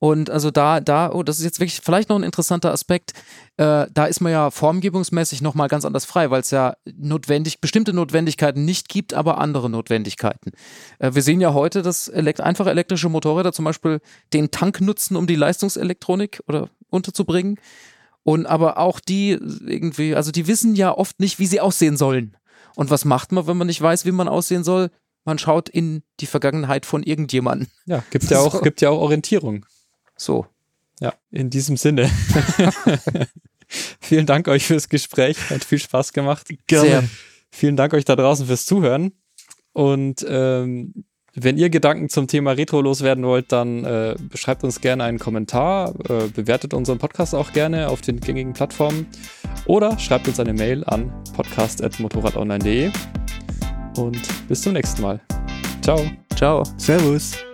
Und also da, da, oh, das ist jetzt wirklich vielleicht noch ein interessanter Aspekt. Äh, da ist man ja formgebungsmäßig nochmal ganz anders frei, weil es ja notwendig, bestimmte Notwendigkeiten nicht gibt, aber andere Notwendigkeiten. Äh, wir sehen ja heute, dass elekt einfache elektrische Motorräder zum Beispiel den Tank nutzen, um die Leistungselektronik oder unterzubringen. Und aber auch die irgendwie, also die wissen ja oft nicht, wie sie aussehen sollen. Und was macht man, wenn man nicht weiß, wie man aussehen soll? Man schaut in die Vergangenheit von irgendjemandem. Ja, gibt ja auch, So. gibt ja auch Orientierung. So. Ja, in diesem Sinne. Vielen Dank euch fürs Gespräch. Hat viel Spaß gemacht. Gerne. Sehr. Vielen Dank euch da draußen fürs Zuhören. Und ähm, wenn ihr Gedanken zum Thema Retro loswerden wollt, dann äh, schreibt uns gerne einen Kommentar, äh, bewertet unseren Podcast auch gerne auf den gängigen Plattformen oder schreibt uns eine Mail an podcast.motorradonline.de. Und bis zum nächsten Mal. Ciao. Ciao. Servus.